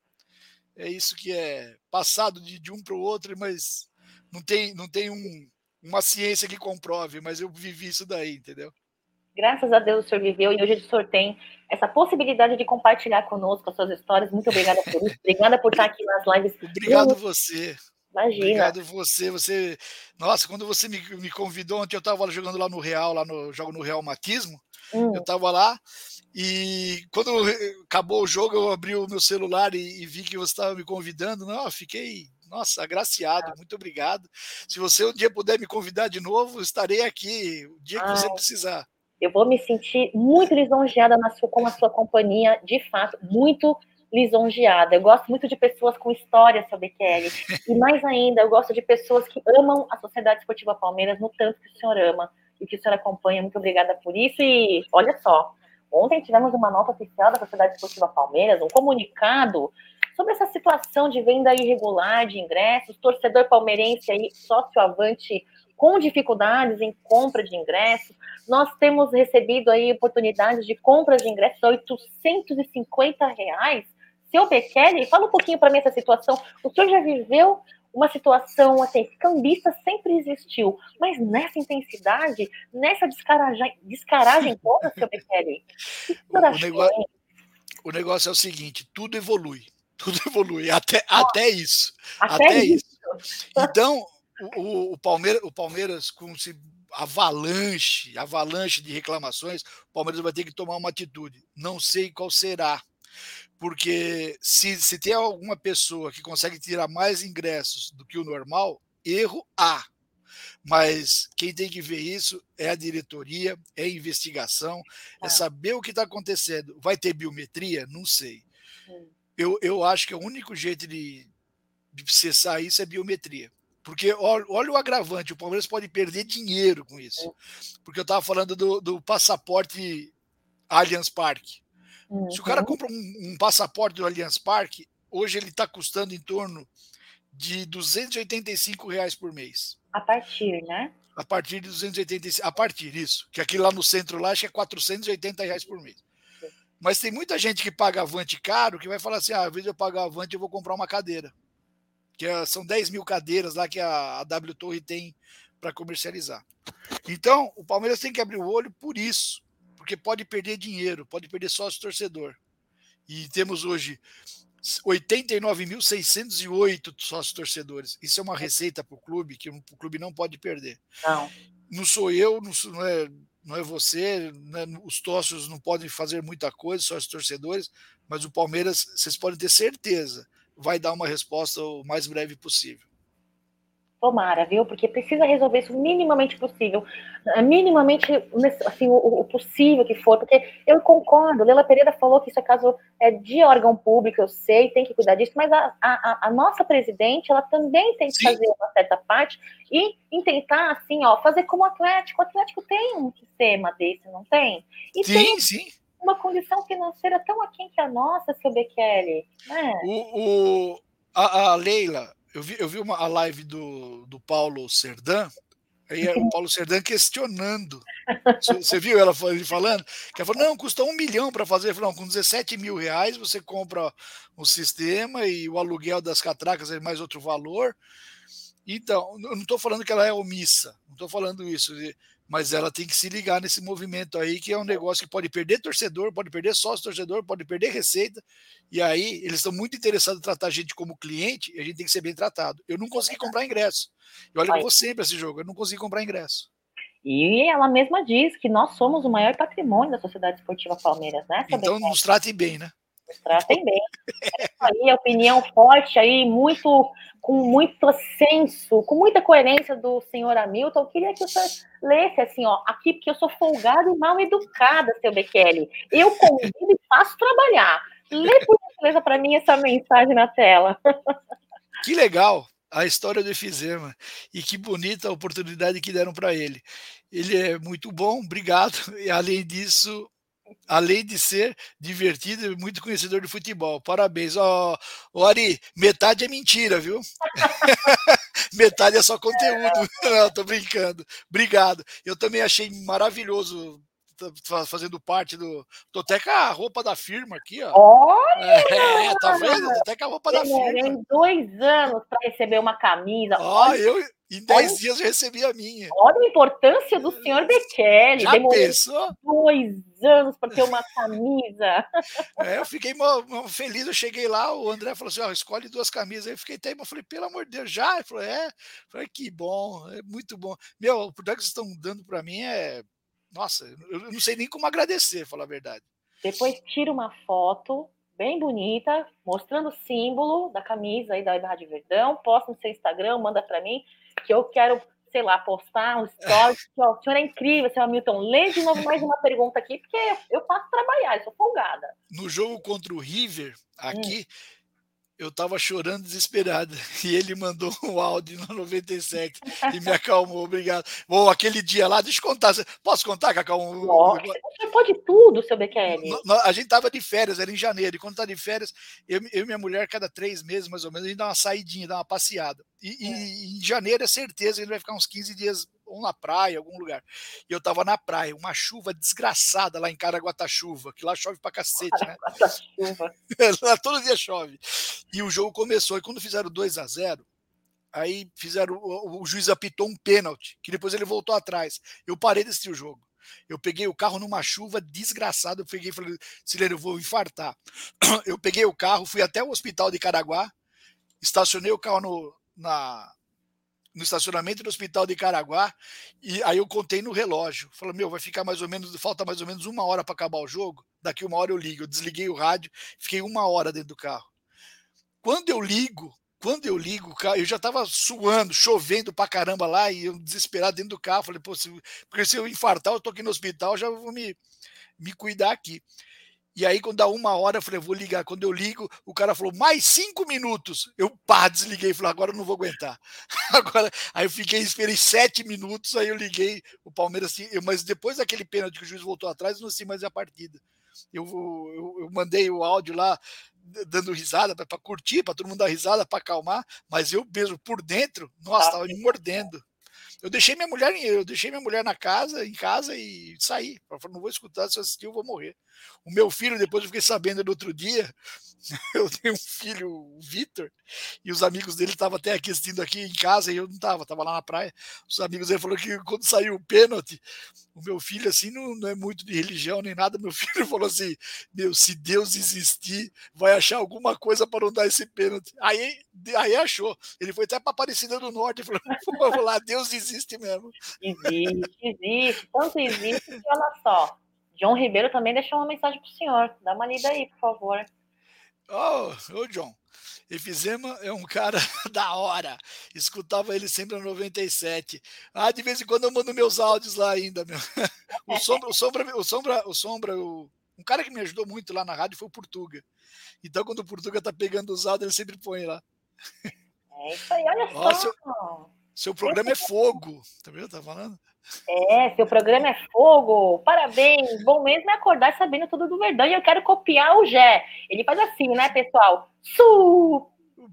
É isso que é passado de, de um para o outro, mas não tem, não tem um, uma ciência que comprove, mas eu vivi isso daí, entendeu? Graças a Deus o senhor viveu e hoje o senhor tem essa possibilidade de compartilhar conosco as suas histórias. Muito obrigada por isso. Obrigada por estar aqui nas lives. Obrigado você. Imagina. Obrigado você. Você, nossa, quando você me, me convidou ontem, eu estava jogando lá no Real, lá no jogo no Real Matismo. Hum. Eu estava lá e quando acabou o jogo, eu abri o meu celular e, e vi que você estava me convidando. Não, eu fiquei nossa, agraciado, muito obrigado. Se você um dia puder me convidar de novo, estarei aqui o dia que você precisar. Eu vou me sentir muito lisonjeada na sua, com a sua companhia, de fato, muito lisonjeada. Eu gosto muito de pessoas com história sobre Kelly. E mais ainda, eu gosto de pessoas que amam a Sociedade Esportiva Palmeiras no tanto que o senhor ama e que o senhor acompanha. Muito obrigada por isso. E olha só, ontem tivemos uma nota oficial da Sociedade Esportiva Palmeiras, um comunicado sobre essa situação de venda irregular de ingressos, torcedor palmeirense aí, sócio avante com dificuldades em compra de ingressos. Nós temos recebido aí oportunidades de compra de ingressos a 850 reais. Seu Bekele, fala um pouquinho para mim essa situação. O senhor já viveu uma situação assim, cambista sempre existiu, mas nessa intensidade, nessa descaragem, descaragem toda, seu Bekele, o, o, negócio, o negócio é o seguinte, tudo evolui tudo evolui, até, até isso. Até, até isso. isso. Então, o, o, Palmeiras, o Palmeiras com esse avalanche, avalanche de reclamações, o Palmeiras vai ter que tomar uma atitude. Não sei qual será. Porque se, se tem alguma pessoa que consegue tirar mais ingressos do que o normal, erro há. Mas quem tem que ver isso é a diretoria, é a investigação, é saber o que está acontecendo. Vai ter biometria? Não sei. Eu, eu acho que o único jeito de, de cessar isso é biometria. Porque olha, olha, o agravante, o Palmeiras pode perder dinheiro com isso. Porque eu estava falando do, do, passaporte Allianz Parque. Uhum. Se o cara uhum. compra um, um, passaporte do Allianz Parque, hoje ele está custando em torno de 285 reais por mês. A partir, né? A partir de 285, a partir isso. Que aqui lá no centro lá acho que é 480 reais por mês. Mas tem muita gente que paga avante caro que vai falar assim: ah, às vezes eu pago avante eu vou comprar uma cadeira. Que é, são 10 mil cadeiras lá que a, a W Torre tem para comercializar. Então, o Palmeiras tem que abrir o olho por isso, porque pode perder dinheiro, pode perder sócio torcedor. E temos hoje 89.608 sócios torcedores. Isso é uma receita para o clube que o clube não pode perder. Não. Não sou eu, não, sou, não é não é você, né? os sócios não podem fazer muita coisa, só os torcedores, mas o Palmeiras, vocês podem ter certeza, vai dar uma resposta o mais breve possível. Tomara, viu? Porque precisa resolver isso minimamente possível, eh, minimamente assim, o, o, possível que for, porque eu concordo, Lela Pereira falou que isso é caso é, de órgão público, eu sei, tem que cuidar disso, mas a, a, a nossa presidente, ela também tem que Sim. fazer uma certa parte e, e tentar, assim, ó, fazer como o Atlético. O Atlético tem um sistema desse, não tem? E sim, tem sim. uma condição financeira tão aquém que a nossa, seu Bekele. Né? O, o, a, a Leila, eu vi, eu vi uma, a live do, do Paulo Serdan, aí é o Paulo Serdan questionando. Você viu ela ele falando? Que ela falou: não, custa um milhão para fazer. Falou, não, com 17 mil reais você compra o sistema e o aluguel das catracas é mais outro valor. Então, eu não estou falando que ela é omissa, não estou falando isso mas ela tem que se ligar nesse movimento aí, que é um negócio que pode perder torcedor, pode perder sócio torcedor, pode perder receita, e aí eles estão muito interessados em tratar a gente como cliente, e a gente tem que ser bem tratado. Eu não consegui comprar ingresso. E olha, eu vou sempre esse jogo, eu não consegui comprar ingresso. E ela mesma diz que nós somos o maior patrimônio da Sociedade Esportiva Palmeiras, né? Então nos tratem bem, né? Tratem bem. É aí, opinião forte aí, muito com muito senso, com muita coerência do senhor Hamilton, eu queria que o senhor lesse assim, ó, aqui, porque eu sou folgada e mal educada, seu Bekele. Eu convido e faço trabalhar. Lê, por gentileza, para mim essa mensagem na tela. Que legal a história do Efizema e que bonita a oportunidade que deram para ele. Ele é muito bom, obrigado. E além disso, além de ser divertido e muito conhecedor de futebol. Parabéns. Ó, oh, Ari, metade é mentira, viu? metade é só conteúdo. Não, tô brincando. Obrigado. Eu também achei maravilhoso fazendo parte do. Tô até com a roupa da firma aqui, ó. Olha! É, tá vendo? Tô até com a roupa da firma. Em dois anos para receber uma camisa. Ó, eu em dez dias eu recebi a minha. Olha a importância do senhor Bekele. Já pensou? Dois anos para ter uma camisa. É, eu fiquei feliz. Eu cheguei lá, o André falou assim: ó, escolhe duas camisas. Aí eu fiquei até, eu falei, pelo amor de Deus, já? Ele falou, é. Eu falei, que bom, é muito bom. Meu, o que vocês estão dando para mim é nossa, eu não sei nem como agradecer, falar a verdade. Depois tira uma foto bem bonita, mostrando o símbolo da camisa aí da Rádio Verdão, posta no seu Instagram, manda para mim, que eu quero, sei lá, postar um story. que, ó, o senhor é incrível, senhor Hamilton. Lê de novo mais uma pergunta aqui, porque eu passo trabalhar, eu sou folgada. No jogo contra o River, aqui, hum eu estava chorando desesperado. E ele mandou um áudio no 97 e me acalmou, obrigado. Bom, aquele dia lá, deixa eu contar. Posso contar, Cacau? Você pode tudo, seu BQL. A gente estava de férias, era em janeiro, e quando está de férias, eu, eu, e minha mulher, cada três meses, mais ou menos, a gente dá uma saidinha, dá uma passeada. E, é. e em janeiro é certeza que gente vai ficar uns 15 dias ou na praia, algum lugar. E eu tava na praia, uma chuva desgraçada lá em Caraguatatuba, que lá chove pra cacete, né? lá todo dia chove. E o jogo começou, e quando fizeram 2 a 0 aí fizeram, o, o juiz apitou um pênalti, que depois ele voltou atrás. Eu parei de assistir o jogo. Eu peguei o carro numa chuva desgraçada. Eu peguei e falei, Silene, eu vou infartar. Eu peguei o carro, fui até o hospital de Caraguá, estacionei o carro no, na, no estacionamento do hospital de Caraguá, e aí eu contei no relógio. Falei, meu, vai ficar mais ou menos, falta mais ou menos uma hora para acabar o jogo. Daqui uma hora eu ligo. Eu desliguei o rádio, fiquei uma hora dentro do carro. Quando eu ligo, quando eu ligo eu já estava suando, chovendo pra caramba lá, e eu desesperado dentro do carro. Falei, pô, se, porque se eu infartar, eu tô aqui no hospital, já vou me, me cuidar aqui. E aí, quando dá uma hora, eu falei, vou ligar. Quando eu ligo, o cara falou, mais cinco minutos. Eu pá, desliguei, falei, agora eu não vou aguentar. Agora, aí eu fiquei, esperei sete minutos, aí eu liguei o Palmeiras, assim, eu, mas depois daquele pênalti que o juiz voltou atrás, eu não sei mais a partida. Eu, eu, eu mandei o áudio lá, dando risada para curtir, para todo mundo dar risada, para acalmar, mas eu mesmo por dentro, nossa, estava me mordendo. Eu deixei minha mulher, eu deixei minha mulher na casa, em casa e saí. Eu falei, não vou escutar, se eu assistir, eu vou morrer. O meu filho, depois eu fiquei sabendo no outro dia, eu tenho um filho, o Vitor, e os amigos dele estavam até aqui assistindo aqui em casa e eu não estava, estava lá na praia. Os amigos dele falaram que quando saiu o pênalti, o meu filho, assim, não, não, é muito de religião nem nada. Meu filho falou assim: Meu, se Deus existir, vai achar alguma coisa para não dar esse pênalti. Aí, aí achou. Ele foi até para Aparecida do Norte e falou: Vou lá, Deus existe mesmo. Existe, existe. Tanto existe que, olha só, John Ribeiro também deixou uma mensagem para o senhor. Dá uma lida aí, por favor. Oh, ô John, Efizema é um cara da hora. Escutava ele sempre no 97. Ah, de vez em quando eu mando meus áudios lá ainda, meu. O Sombra, o Sombra, o Sombra, o Sombra, o... um cara que me ajudou muito lá na rádio foi o Portuga. Então, quando o Portuga tá pegando os áudios, ele sempre põe lá. É isso aí, olha só. Seu, seu programa é fogo. Tá vendo? Tá falando? É, seu programa é fogo. Parabéns. Bom mesmo é acordar sabendo tudo do Verdão. E eu quero copiar o Gé. Ele faz assim, né, pessoal? Su!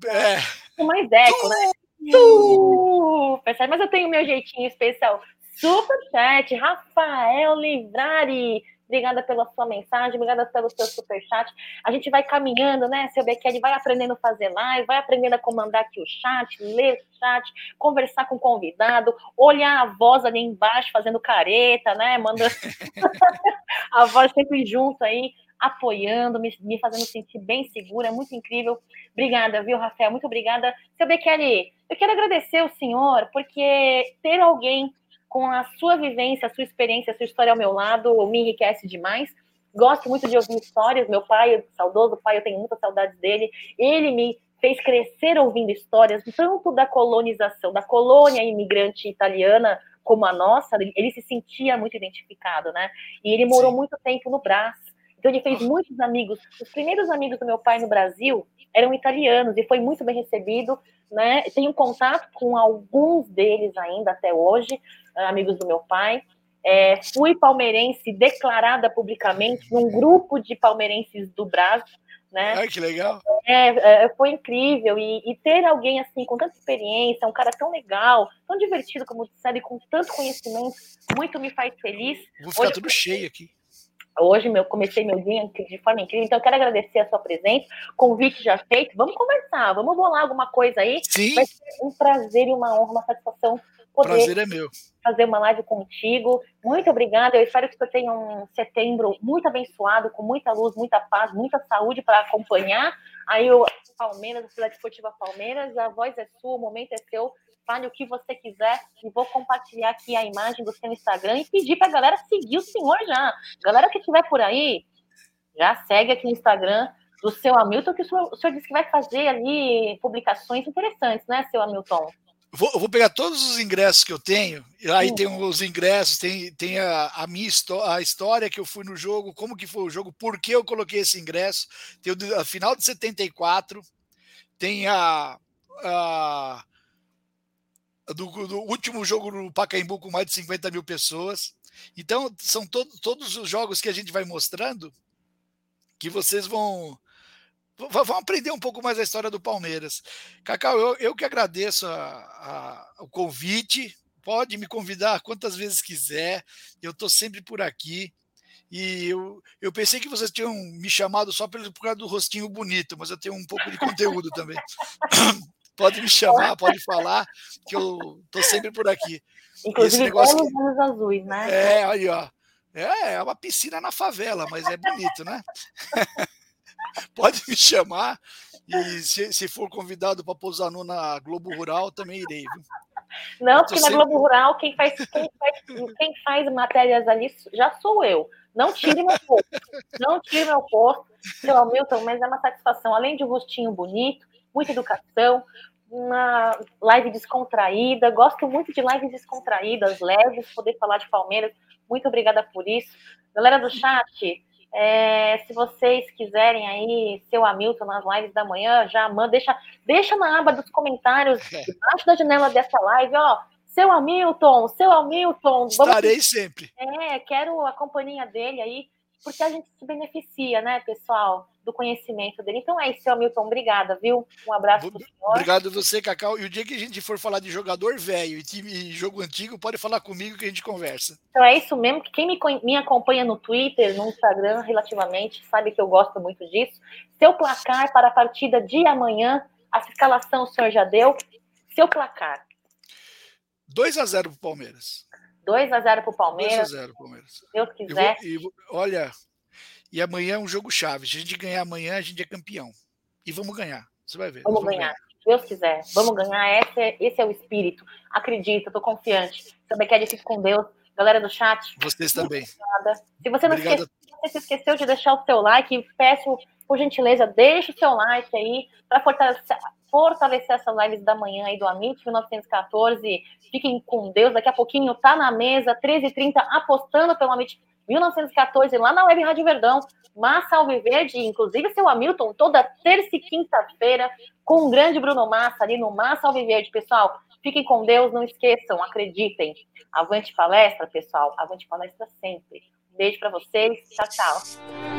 É. Com mais eco, né? Su! Percebe? Mas eu tenho meu jeitinho especial. Super chat, Rafael Livrari. Obrigada pela sua mensagem, obrigada pelo seu superchat. A gente vai caminhando, né, seu Bekele? Vai aprendendo a fazer live, vai aprendendo a comandar aqui o chat, ler o chat, conversar com o convidado, olhar a voz ali embaixo fazendo careta, né? Manda a voz sempre junto aí, apoiando, me, me, fazendo sentir bem segura, é muito incrível. Obrigada, viu, Rafael? Muito obrigada. Seu Bekele, eu quero agradecer o senhor, porque ter alguém com a sua vivência, a sua experiência, a sua história ao meu lado, me enriquece demais. Gosto muito de ouvir histórias. Meu pai, saudoso pai, eu tenho muita saudades dele. Ele me fez crescer ouvindo histórias, tanto da colonização, da colônia imigrante italiana como a nossa. Ele se sentia muito identificado, né? E ele morou Sim. muito tempo no Brás. Então ele fez muitos amigos. Os primeiros amigos do meu pai no Brasil eram italianos e foi muito bem recebido, né? Tenho contato com alguns deles ainda até hoje. Ah, amigos do meu pai. É, fui palmeirense declarada publicamente num grupo de palmeirenses do Brasil, Né? Ai, que legal. É, é, foi incrível. E, e, ter alguém assim, com tanta experiência, um cara tão legal, tão divertido, como você sabe, com tanto conhecimento, muito me faz feliz. Vou ficar Hoje, tudo cheio aqui. Hoje meu, comecei meu dia de forma incrível, então eu quero agradecer a sua presença, convite já feito, vamos conversar, vamos bolar alguma coisa aí. Sim. Vai ser um prazer e uma honra, uma satisfação poder prazer é meu. fazer uma live contigo. Muito obrigada, eu espero que você tenha um setembro muito abençoado, com muita luz, muita paz, muita saúde para acompanhar. Aí o Palmeiras, a Cidade Esportiva Palmeiras, a voz é sua, o momento é seu fale o que você quiser e vou compartilhar aqui a imagem do seu Instagram e pedir para a galera seguir o senhor já. Galera que estiver por aí, já segue aqui no Instagram do seu Hamilton, que o senhor, o senhor disse que vai fazer ali publicações interessantes, né, seu Hamilton? Vou, vou pegar todos os ingressos que eu tenho, e aí Sim. tem os ingressos, tem, tem a, a minha a história que eu fui no jogo, como que foi o jogo, por que eu coloquei esse ingresso, tem o a final de 74, tem a, a do, do, último jogo no Pacaembu com mais de 50 mil pessoas. Então, são to todos os jogos que a gente vai mostrando que vocês vão, vão aprender um pouco mais a história do Palmeiras. Cacau, eu, eu que agradeço a, a, o convite. Pode me convidar quantas vezes quiser. Eu estou sempre por aqui. E eu, eu pensei que vocês tinham me chamado só por, por causa do rostinho bonito, mas eu tenho um pouco de conteúdo também. pode me chamar, pode falar, que eu tô sempre por aqui. Inclusive, negócio belos olhos azuis, né? É, aí, ó. É, é uma piscina na favela, mas é bonito, né? pode me chamar. E se, se for convidado para pousar no na Globo Rural, também irei. Viu? Não, porque na Globo Rural, quem faz, quem, faz, quem faz matérias ali já sou eu. Não tire meu posto. Não tire meu posto, seu Hamilton, mas é uma satisfação. Além de um rostinho bonito, muita educação, uma live descontraída. Gosto muito de lives descontraídas, leves, poder falar de Palmeiras. Muito obrigada por isso. Galera do chat, é, se vocês quiserem aí seu Hamilton nas lives da manhã, já manda, deixa, deixa na aba dos comentários, debaixo da janela dessa live, ó. Seu Hamilton, seu Hamilton. Estarei vamos... sempre. É, quero a companhia dele aí porque a gente se beneficia, né, pessoal, do conhecimento dele. Então é isso, Hamilton, obrigada, viu? Um abraço senhor. Obrigado você, Cacau. E o dia que a gente for falar de jogador velho e, time, e jogo antigo, pode falar comigo que a gente conversa. Então é isso mesmo, que quem me, me acompanha no Twitter, no Instagram, relativamente, sabe que eu gosto muito disso. Seu placar para a partida de amanhã, a escalação o senhor já deu. Seu placar. 2 a 0 pro Palmeiras. 2 a 0 para o Palmeiras. 2 a 0 Palmeiras. Se Deus quiser. E olha, e amanhã é um jogo chave. Se a gente ganhar amanhã, a gente é campeão. E vamos ganhar. Você vai ver. Vamos, vamos ganhar. Se Deus quiser. Vamos ganhar. Esse é, esse é o espírito. Acredita, estou confiante. Também quer fique com Deus. Galera do chat. Vocês também. Se você não esqueceu, se esqueceu de deixar o seu like, peço, por gentileza, deixe o seu like aí para fortalecer, fortalecer essas lives da manhã aí do Amit 1914. Fiquem com Deus. Daqui a pouquinho tá na mesa, 13h30, apostando pelo Amit 1914, lá na Web Rádio Verdão. Massa Alviverde, inclusive seu Hamilton, toda terça e quinta-feira, com o grande Bruno Massa ali no Massa Alviverde. Pessoal, fiquem com Deus, não esqueçam, acreditem. Avante palestra, pessoal. Avante palestra sempre. Beijo para vocês. Tchau, tchau.